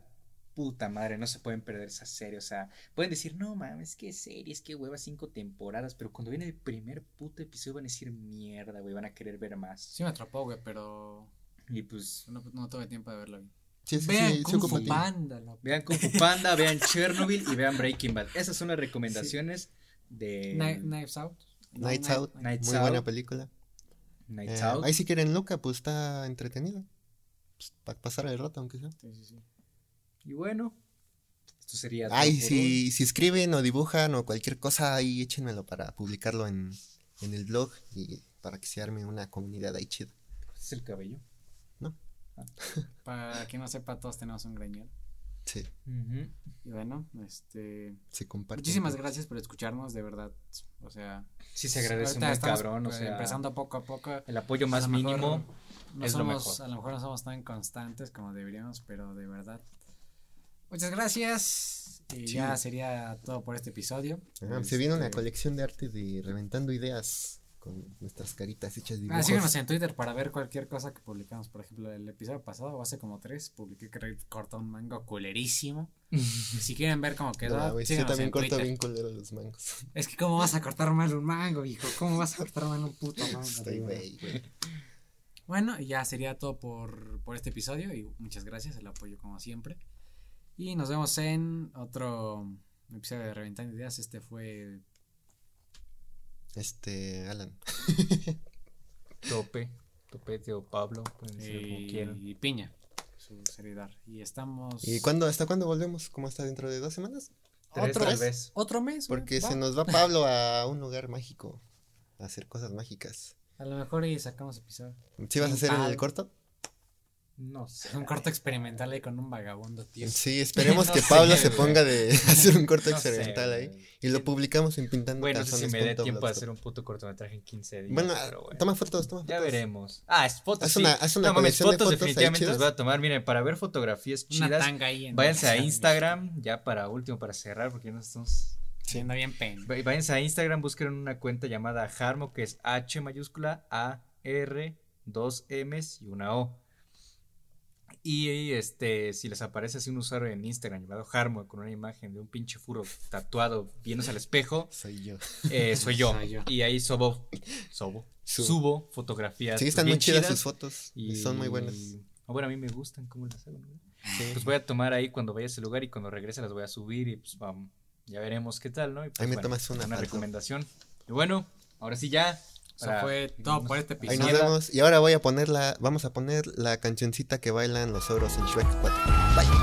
puta madre, no se pueden perder esa serie. O sea, pueden decir, no mames, qué series, qué hueva, cinco temporadas. Pero cuando viene el primer puto episodio van a decir mierda, güey, van a querer ver más. Sí me atrapó, güey, pero Y pues, no, no tuve tiempo de verlo bien. Sí, sí, Vean sí, Kung Fu. Panda, vean Kung Fu Panda, vean Chernobyl y vean Breaking Bad. Esas son las recomendaciones de Knives Out. No, Nights Out, Nights muy Out. buena película. Nights Eh, Out. ahí si quieren Luca, pues está entretenido. Pues, para pasar el rato, aunque sea. Sí, sí, sí. Y bueno, esto sería Ay, si, si escriben o dibujan o cualquier cosa, ahí échenmelo para publicarlo en, en el blog y para que se arme una comunidad ahí chida. Es el cabello. Para quien no sepa, todos tenemos un greñero. Sí, Y bueno, este. se comparte. Muchísimas gracias por escucharnos, de verdad. O sea, Sí se agradece muy cabrón, o sea, empezando poco a poco. el apoyo más lo mínimo. No es lo somos, mejor. a lo mejor no somos tan constantes como deberíamos, pero de verdad. Muchas gracias. Y Sí. Ya sería todo por este episodio. Ajá, se viene una Este, colección de arte de Reventando Ideas. Con nuestras caritas hechas Ah, dibujos. síganos en Twitter para ver cualquier cosa que publicamos. Por ejemplo, el episodio pasado, o hace como tres, publiqué que corta un mango culerísimo. Y si quieren ver cómo No, quedó, güey, sí, síganos también en corto Twitter. bien culero los mangos. Es que, ¿cómo vas a cortar mal un mango, hijo? ¿Cómo vas a cortar mal un puto mango? Estoy güey, güey. Bueno, y ya sería todo por, por este episodio. Y muchas gracias, el apoyo como siempre. Y nos vemos en otro episodio de Reventando Ideas. Este fue Este, Alan. Tope, Topete o Pablo, pueden ser como y, quieran. y Piña, su servidor. Y estamos. ¿Y cuándo, hasta cuándo volvemos? ¿Cómo hasta dentro de dos semanas? Tres, Otro tal mes. vez. Otro mes. Porque va. se nos va Pablo a un lugar mágico a hacer cosas mágicas. A lo mejor y sacamos episodio. ¿Sí vas a hacer Pablo. el corto? No sé. Un corto experimental ahí con un vagabundo, tío. Sí, esperemos No que Pablo se ponga de hacer un corto No sé, experimental ahí. güey. Y lo publicamos en Pintando Güey, no sé si me dé tiempo de hacer un puto cortometraje en 15 días. Bueno, pero bueno. toma fotos, toma Ya fotos. veremos. Ah, es fotos. Haz sí. una- haz una no mames, colección de fotos, fotos definitivamente las voy a tomar. Miren, para ver fotografías Una chidas, tanga ahí en váyanse a Instagram, ya para último, para cerrar, porque ya no estamos. Siendo bien pen. Váyanse a Instagram, busquen una cuenta llamada Harmo, que es H mayúscula A R, dos M's y una O. Y este, si les aparece así un usuario en Instagram llamado Harmo con una imagen de un pinche furo tatuado viéndose al espejo, Soy yo. eh, soy yo. Soy yo. Y ahí subo, subo, Su- subo fotografías. Sí, están muy chidas sus fotos. y Son muy buenas. ah, bueno, a mí me gustan cómo las hago. ¿no? Sí. Pues voy a tomar ahí cuando vaya a ese lugar y cuando regrese las voy a subir y pues vamos, ya veremos qué tal, ¿no? Y, pues, Ahí me tomas una, Falco. recomendación. Y bueno, ahora sí ya. Eso fue todo por este Ahí episodio. nos vemos. Y ahora voy a poner la, vamos a poner la cancioncita que bailan los ogros en Shrek 4. Bye.